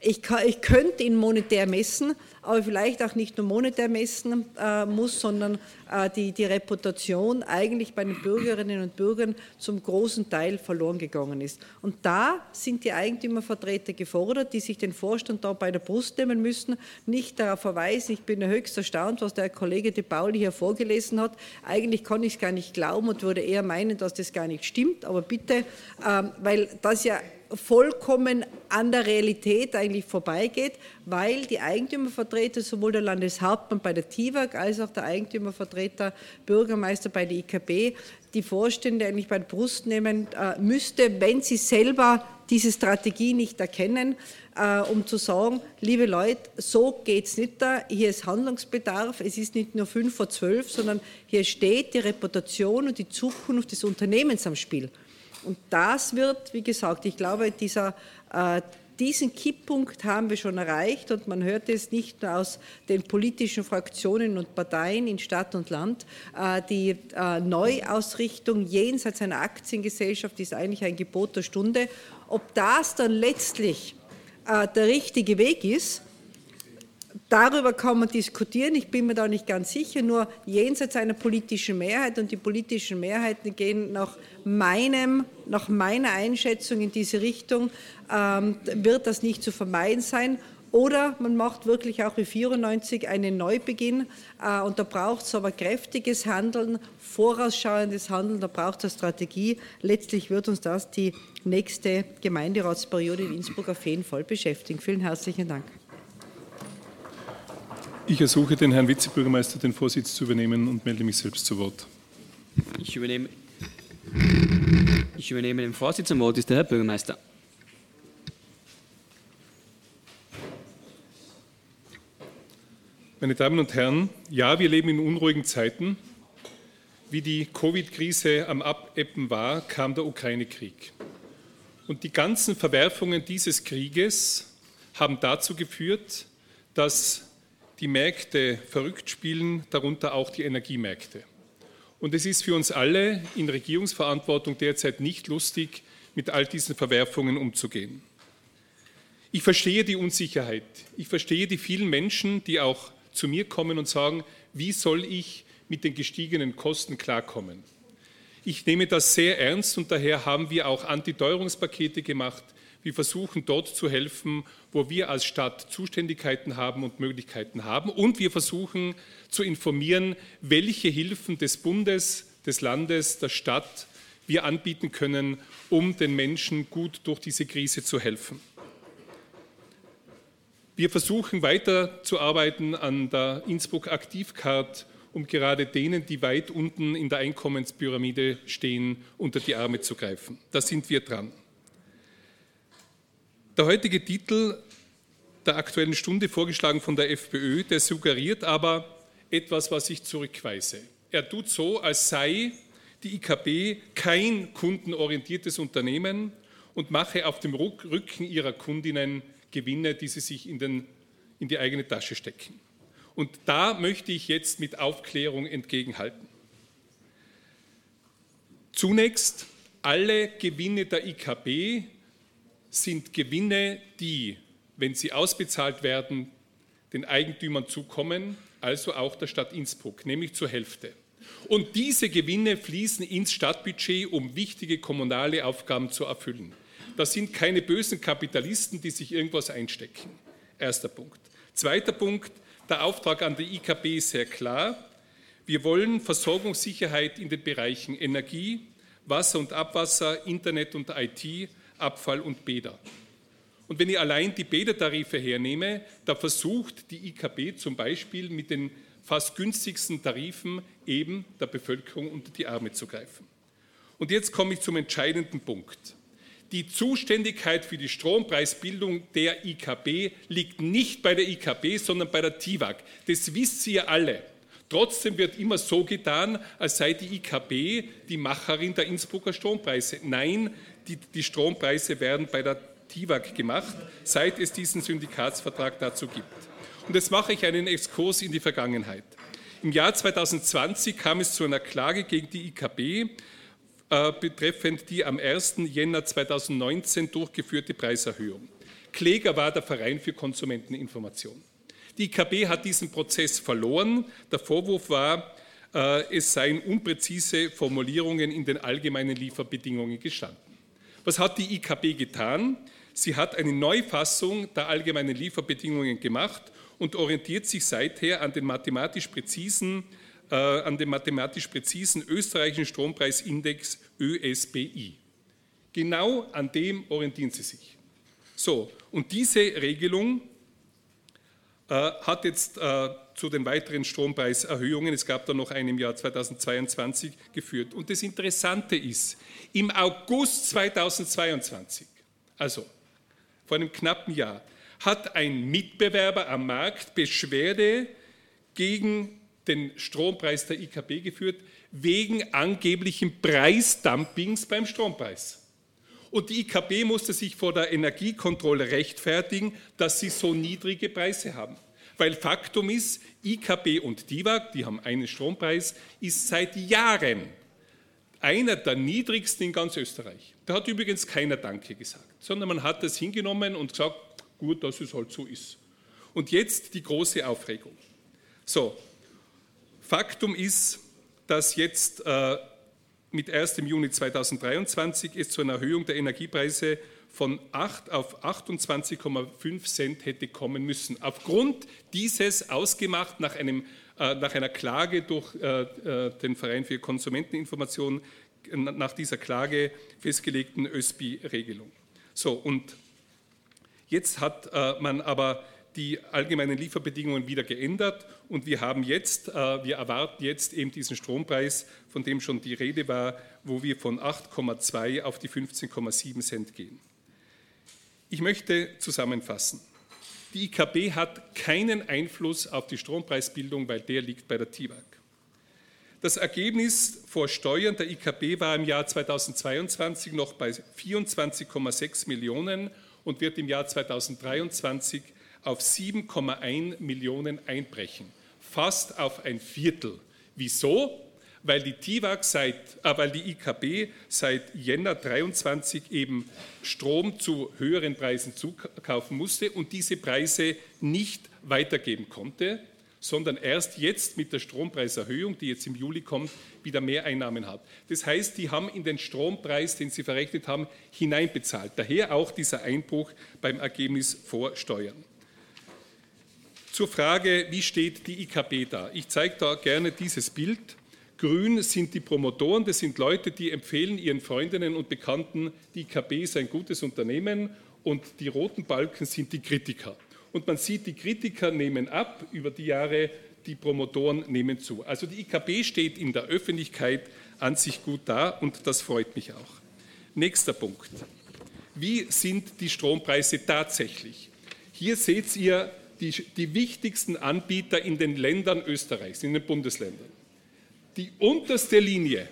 ich, kann, ich, könnte ihn monetär messen, aber vielleicht auch nicht nur monetär messen äh, muss, sondern äh, die, die, Reputation eigentlich bei den Bürgerinnen und Bürgern zum großen Teil verloren gegangen ist. Und da sind die Eigentümervertreter gefordert, die sich den Vorstand da bei der Brust nehmen müssen, nicht darauf verweisen, ich bin höchst erstaunt, was der Kollege de Pauli hier vorgelesen hat. Eigentlich kann ich es gar nicht glauben und würde eher meinen, dass das gar nicht stimmt, aber bitte, äh, weil das ja vollkommen an der Realität eigentlich vorbeigeht, weil die Eigentümervertreter, sowohl der Landeshauptmann bei der TIWAG als auch der Eigentümervertreter Bürgermeister bei der IKB, die Vorstände eigentlich bei der Brust nehmen äh, müsste, wenn sie selber diese Strategie nicht erkennen, äh, um zu sagen, liebe Leute, so geht es nicht da, hier ist Handlungsbedarf, es ist nicht nur fünf vor zwölf, sondern hier steht die Reputation und die Zukunft des Unternehmens am Spiel. Und das wird, wie gesagt, ich glaube, dieser, äh, diesen Kipppunkt haben wir schon erreicht und man hört es nicht nur aus den politischen Fraktionen und Parteien in Stadt und Land. Äh, die äh, Neuausrichtung jenseits einer Aktiengesellschaft ist eigentlich ein Gebot der Stunde. Ob das dann letztlich äh, der richtige Weg ist, Darüber kann man diskutieren, ich bin mir da nicht ganz sicher, nur jenseits einer politischen Mehrheit und die politischen Mehrheiten gehen nach, meinem, nach meiner Einschätzung in diese Richtung, ähm, wird das nicht zu vermeiden sein. Oder man macht wirklich auch wie 94 einen Neubeginn äh, und da braucht es aber kräftiges Handeln, vorausschauendes Handeln, da braucht es Strategie. Letztlich wird uns das die nächste Gemeinderatsperiode in Innsbruck auf jeden Fall beschäftigen. Vielen herzlichen Dank. Ich ersuche den Herrn Vizebürgermeister, den Vorsitz zu übernehmen und melde mich selbst zu Wort. Ich übernehme, ich übernehme den Vorsitz. Am Wort ist der Herr Bürgermeister. Meine Damen und Herren, ja, wir leben in unruhigen Zeiten. Wie die Covid-Krise am Abebben war, kam der Ukraine-Krieg. Und die ganzen Verwerfungen dieses Krieges haben dazu geführt, dass die Märkte verrückt spielen, darunter auch die Energiemärkte. Und es ist für uns alle in Regierungsverantwortung derzeit nicht lustig, mit all diesen Verwerfungen umzugehen. Ich verstehe die Unsicherheit. Ich verstehe die vielen Menschen, die auch zu mir kommen und sagen, wie soll ich mit den gestiegenen Kosten klarkommen? Ich nehme das sehr ernst und daher haben wir auch Antiteuerungspakete gemacht. Wir versuchen dort zu helfen, wo wir als Stadt Zuständigkeiten haben und Möglichkeiten haben. Und wir versuchen zu informieren, welche Hilfen des Bundes, des Landes, der Stadt wir anbieten können, um den Menschen gut durch diese Krise zu helfen. Wir versuchen weiterzuarbeiten an der Innsbruck Aktivcard, um gerade denen, die weit unten in der Einkommenspyramide stehen, unter die Arme zu greifen. Da sind wir dran. Der heutige Titel der Aktuellen Stunde, vorgeschlagen von der FPÖ, der suggeriert aber etwas, was ich zurückweise. Er tut so, als sei die IKB kein kundenorientiertes Unternehmen und mache auf dem Rücken ihrer Kundinnen Gewinne, die sie sich in, den, in die eigene Tasche stecken. Und da möchte ich jetzt mit Aufklärung entgegenhalten. Zunächst, alle Gewinne der IKB sind Gewinne, die, wenn sie ausbezahlt werden, den Eigentümern zukommen, also auch der Stadt Innsbruck, nämlich zur Hälfte. Und diese Gewinne fließen ins Stadtbudget, um wichtige kommunale Aufgaben zu erfüllen. Das sind keine bösen Kapitalisten, die sich irgendwas einstecken. Erster Punkt. Zweiter Punkt, der Auftrag an die IKB ist sehr klar. Wir wollen Versorgungssicherheit in den Bereichen Energie, Wasser und Abwasser, Internet und IT, Abfall und Bäder. Und wenn ich allein die Bädertarife hernehme, da versucht die IKB zum Beispiel mit den fast günstigsten Tarifen eben der Bevölkerung unter die Arme zu greifen. Und jetzt komme ich zum entscheidenden Punkt. Die Zuständigkeit für die Strompreisbildung der IKB liegt nicht bei der IKB, sondern bei der TIWAG. Das wisst ihr alle. Trotzdem wird immer so getan, als sei die IKB die Macherin der Innsbrucker Strompreise. Nein, die, die Strompreise werden bei der TIWAG gemacht, seit es diesen Syndikatsvertrag dazu gibt. Und jetzt mache ich einen Exkurs in die Vergangenheit. Im Jahr 2020 kam es zu einer Klage gegen die IKB äh, betreffend die am 1. Jänner 2019 durchgeführte Preiserhöhung. Kläger war der Verein für Konsumenteninformation. Die IKB hat diesen Prozess verloren. Der Vorwurf war, äh, es seien unpräzise Formulierungen in den allgemeinen Lieferbedingungen gestanden. Was hat die IKB getan? Sie hat eine Neufassung der allgemeinen Lieferbedingungen gemacht und orientiert sich seither an den mathematisch präzisen äh, an dem mathematisch präzisen österreichischen Strompreisindex ÖSBI. Genau an dem orientieren Sie sich. So, und diese Regelung äh, hat jetzt äh, zu den weiteren Strompreiserhöhungen, es gab da noch eine im Jahr 2022, geführt. Und das Interessante ist, im August 2022, also vor einem knappen Jahr, hat ein Mitbewerber am Markt Beschwerde gegen den Strompreis der IKB geführt, wegen angeblichen Preisdumpings beim Strompreis. Und die IKB musste sich vor der Energiekontrolle rechtfertigen, dass sie so niedrige Preise haben. Weil Faktum ist, IKB und DIVAG, die haben einen Strompreis, ist seit Jahren einer der niedrigsten in ganz Österreich. Da hat übrigens keiner Danke gesagt, sondern man hat das hingenommen und gesagt, gut, dass es halt so ist. Und jetzt die große Aufregung. So, Faktum ist, dass jetzt äh, mit 1. Juni 2023 es zu einer Erhöhung der Energiepreise von 8 auf 28,5 Cent hätte kommen müssen. Aufgrund dieses ausgemacht nach, einem, äh, nach einer Klage durch äh, den Verein für Konsumenteninformation, nach dieser Klage festgelegten ÖSBI-Regelung. So, und jetzt hat man aber die allgemeinen Lieferbedingungen wieder geändert und wir haben jetzt, äh, wir erwarten jetzt eben diesen Strompreis, von dem schon die Rede war, wo wir von 8,2 auf die 15,7 Cent gehen. Ich möchte zusammenfassen. Die IKB hat keinen Einfluss auf die Strompreisbildung, weil der liegt bei der TIWAG. Das Ergebnis vor Steuern der IKB war im Jahr 2022 noch bei 24,6 Millionen und wird im Jahr 2023 auf 7,1 Millionen einbrechen, fast auf ein Viertel. Wieso? Weil die TIWAG seit, äh, weil die IKB seit Jänner 23 eben Strom zu höheren Preisen zukaufen musste und diese Preise nicht weitergeben konnte, sondern erst jetzt mit der Strompreiserhöhung, die jetzt im Juli kommt, wieder mehr Einnahmen hat. Das heißt, die haben in den Strompreis, den sie verrechnet haben, hineinbezahlt. Daher auch dieser Einbruch beim Ergebnis vor Steuern. Zur Frage, wie steht die IKB da? Ich zeige da gerne dieses Bild. Grün sind die Promotoren, das sind Leute, die empfehlen ihren Freundinnen und Bekannten, die IKB ist ein gutes Unternehmen und die roten Balken sind die Kritiker. Und man sieht, die Kritiker nehmen ab über die Jahre, die Promotoren nehmen zu. Also die IKB steht in der Öffentlichkeit an sich gut da und das freut mich auch. Nächster Punkt. Wie sind die Strompreise tatsächlich? Hier seht ihr die, die wichtigsten Anbieter in den Ländern Österreichs, in den Bundesländern. Die unterste Linie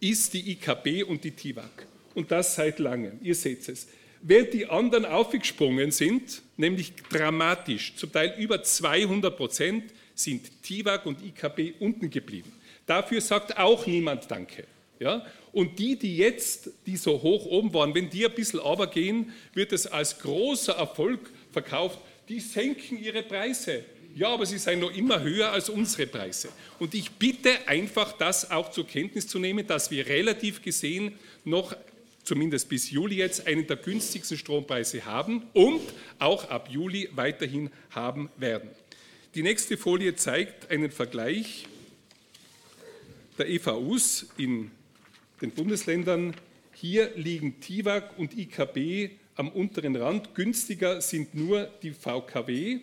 ist die IKB und die TIWAG. Und das seit langem. Ihr seht es. Während die anderen aufgesprungen sind, nämlich dramatisch, zum Teil über 200 Prozent, sind TIWAG und IKB unten geblieben. Dafür sagt auch niemand Danke. Ja? Und die, die jetzt, die so hoch oben waren, wenn die ein bisschen runtergehen, wird es als großer Erfolg verkauft die senken ihre Preise. Ja, aber sie seien noch immer höher als unsere Preise. Und ich bitte einfach, das auch zur Kenntnis zu nehmen, dass wir relativ gesehen noch zumindest bis Juli jetzt einen der günstigsten Strompreise haben und auch ab Juli weiterhin haben werden. Die nächste Folie zeigt einen Vergleich der EVUs in den Bundesländern. Hier liegen TIWAG und IKB am unteren Rand. Günstiger sind nur die VKW.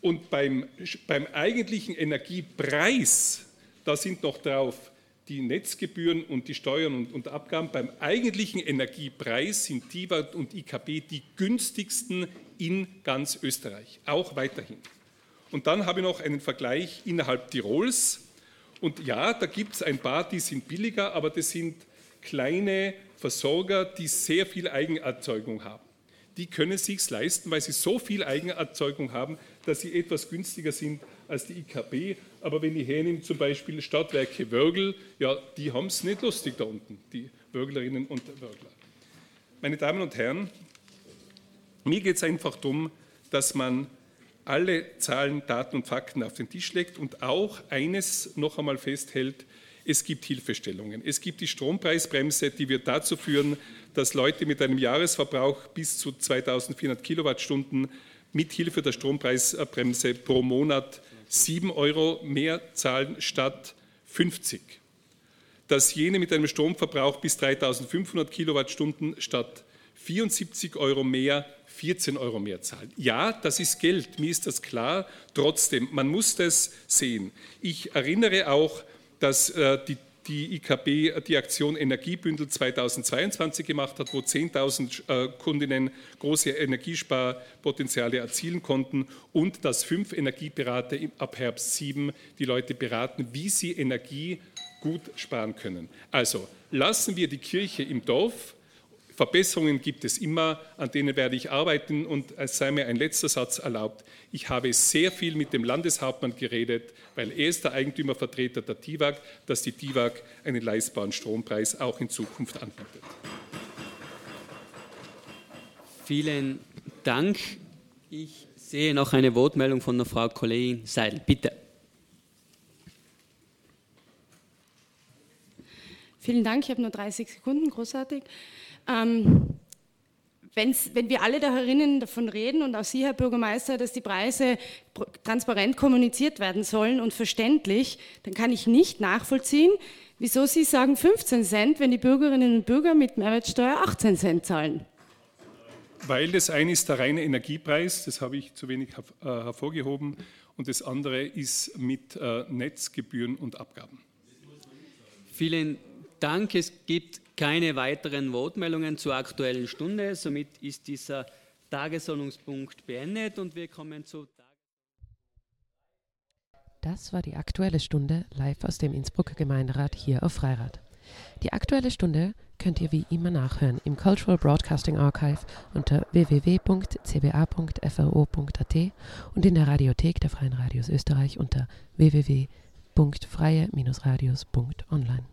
Und beim, beim eigentlichen Energiepreis, da sind noch drauf die Netzgebühren und die Steuern und, und Abgaben. Beim eigentlichen Energiepreis sind TIWA und IKB die günstigsten in ganz Österreich, auch weiterhin. Und dann habe ich noch einen Vergleich innerhalb Tirols. Und ja, da gibt es ein paar, die sind billiger, aber das sind kleine Versorger, die sehr viel Eigenerzeugung haben. Die können es sich leisten, weil sie so viel Eigenerzeugung haben, dass sie etwas günstiger sind als die IKB. Aber wenn ich hernehme, zum Beispiel Stadtwerke Wörgl, ja, die haben es nicht lustig da unten, die Wörglerinnen und Wörgler. Meine Damen und Herren, mir geht es einfach darum, dass man alle Zahlen, Daten und Fakten auf den Tisch legt und auch eines noch einmal festhält, es gibt Hilfestellungen. Es gibt die Strompreisbremse, die wird dazu führen, dass Leute mit einem Jahresverbrauch bis zu 2400 Kilowattstunden mit Hilfe der Strompreisbremse pro Monat 7 Euro mehr zahlen statt 50. Dass jene mit einem Stromverbrauch bis 3500 Kilowattstunden statt 74 Euro mehr 14 Euro mehr zahlen. Ja, das ist Geld, mir ist das klar. Trotzdem, man muss das sehen. Ich erinnere auch dass äh, die, die IKB die Aktion Energiebündel 2022 gemacht hat, wo 10.000 äh, Kundinnen große Energiesparpotenziale erzielen konnten und dass fünf Energieberater ab Herbst 7 die Leute beraten, wie sie Energie gut sparen können. Also lassen wir die Kirche im Dorf, Verbesserungen gibt es immer, an denen werde ich arbeiten. Und es sei mir ein letzter Satz erlaubt. Ich habe sehr viel mit dem Landeshauptmann geredet, weil er ist der Eigentümervertreter der TIWAG, dass die TIWAG einen leistbaren Strompreis auch in Zukunft anbietet. Vielen Dank. Ich sehe noch eine Wortmeldung von der Frau Kollegin Seidel. Bitte. Vielen Dank. Ich habe nur 30 Sekunden. Großartig. Ähm, wenn wir alle darinnen davon reden und auch Sie, Herr Bürgermeister, dass die Preise transparent kommuniziert werden sollen und verständlich, dann kann ich nicht nachvollziehen, wieso Sie sagen 15 Cent, wenn die Bürgerinnen und Bürger mit Mehrwertsteuer 18 Cent zahlen. weil das eine ist der reine Energiepreis, das habe ich zu wenig äh, hervorgehoben, und das andere ist mit äh, Netzgebühren und Abgaben. Vielen Dank. Es gibt keine weiteren Wortmeldungen zur aktuellen Stunde. Somit ist dieser Tagesordnungspunkt beendet und wir kommen zu. Das war die Aktuelle Stunde live aus dem Innsbrucker Gemeinderat hier auf Freirad. Die Aktuelle Stunde könnt ihr wie immer nachhören im Cultural Broadcasting Archive unter www.cba.fro.at und in der Radiothek der Freien Radios Österreich unter www.freie-radios.online.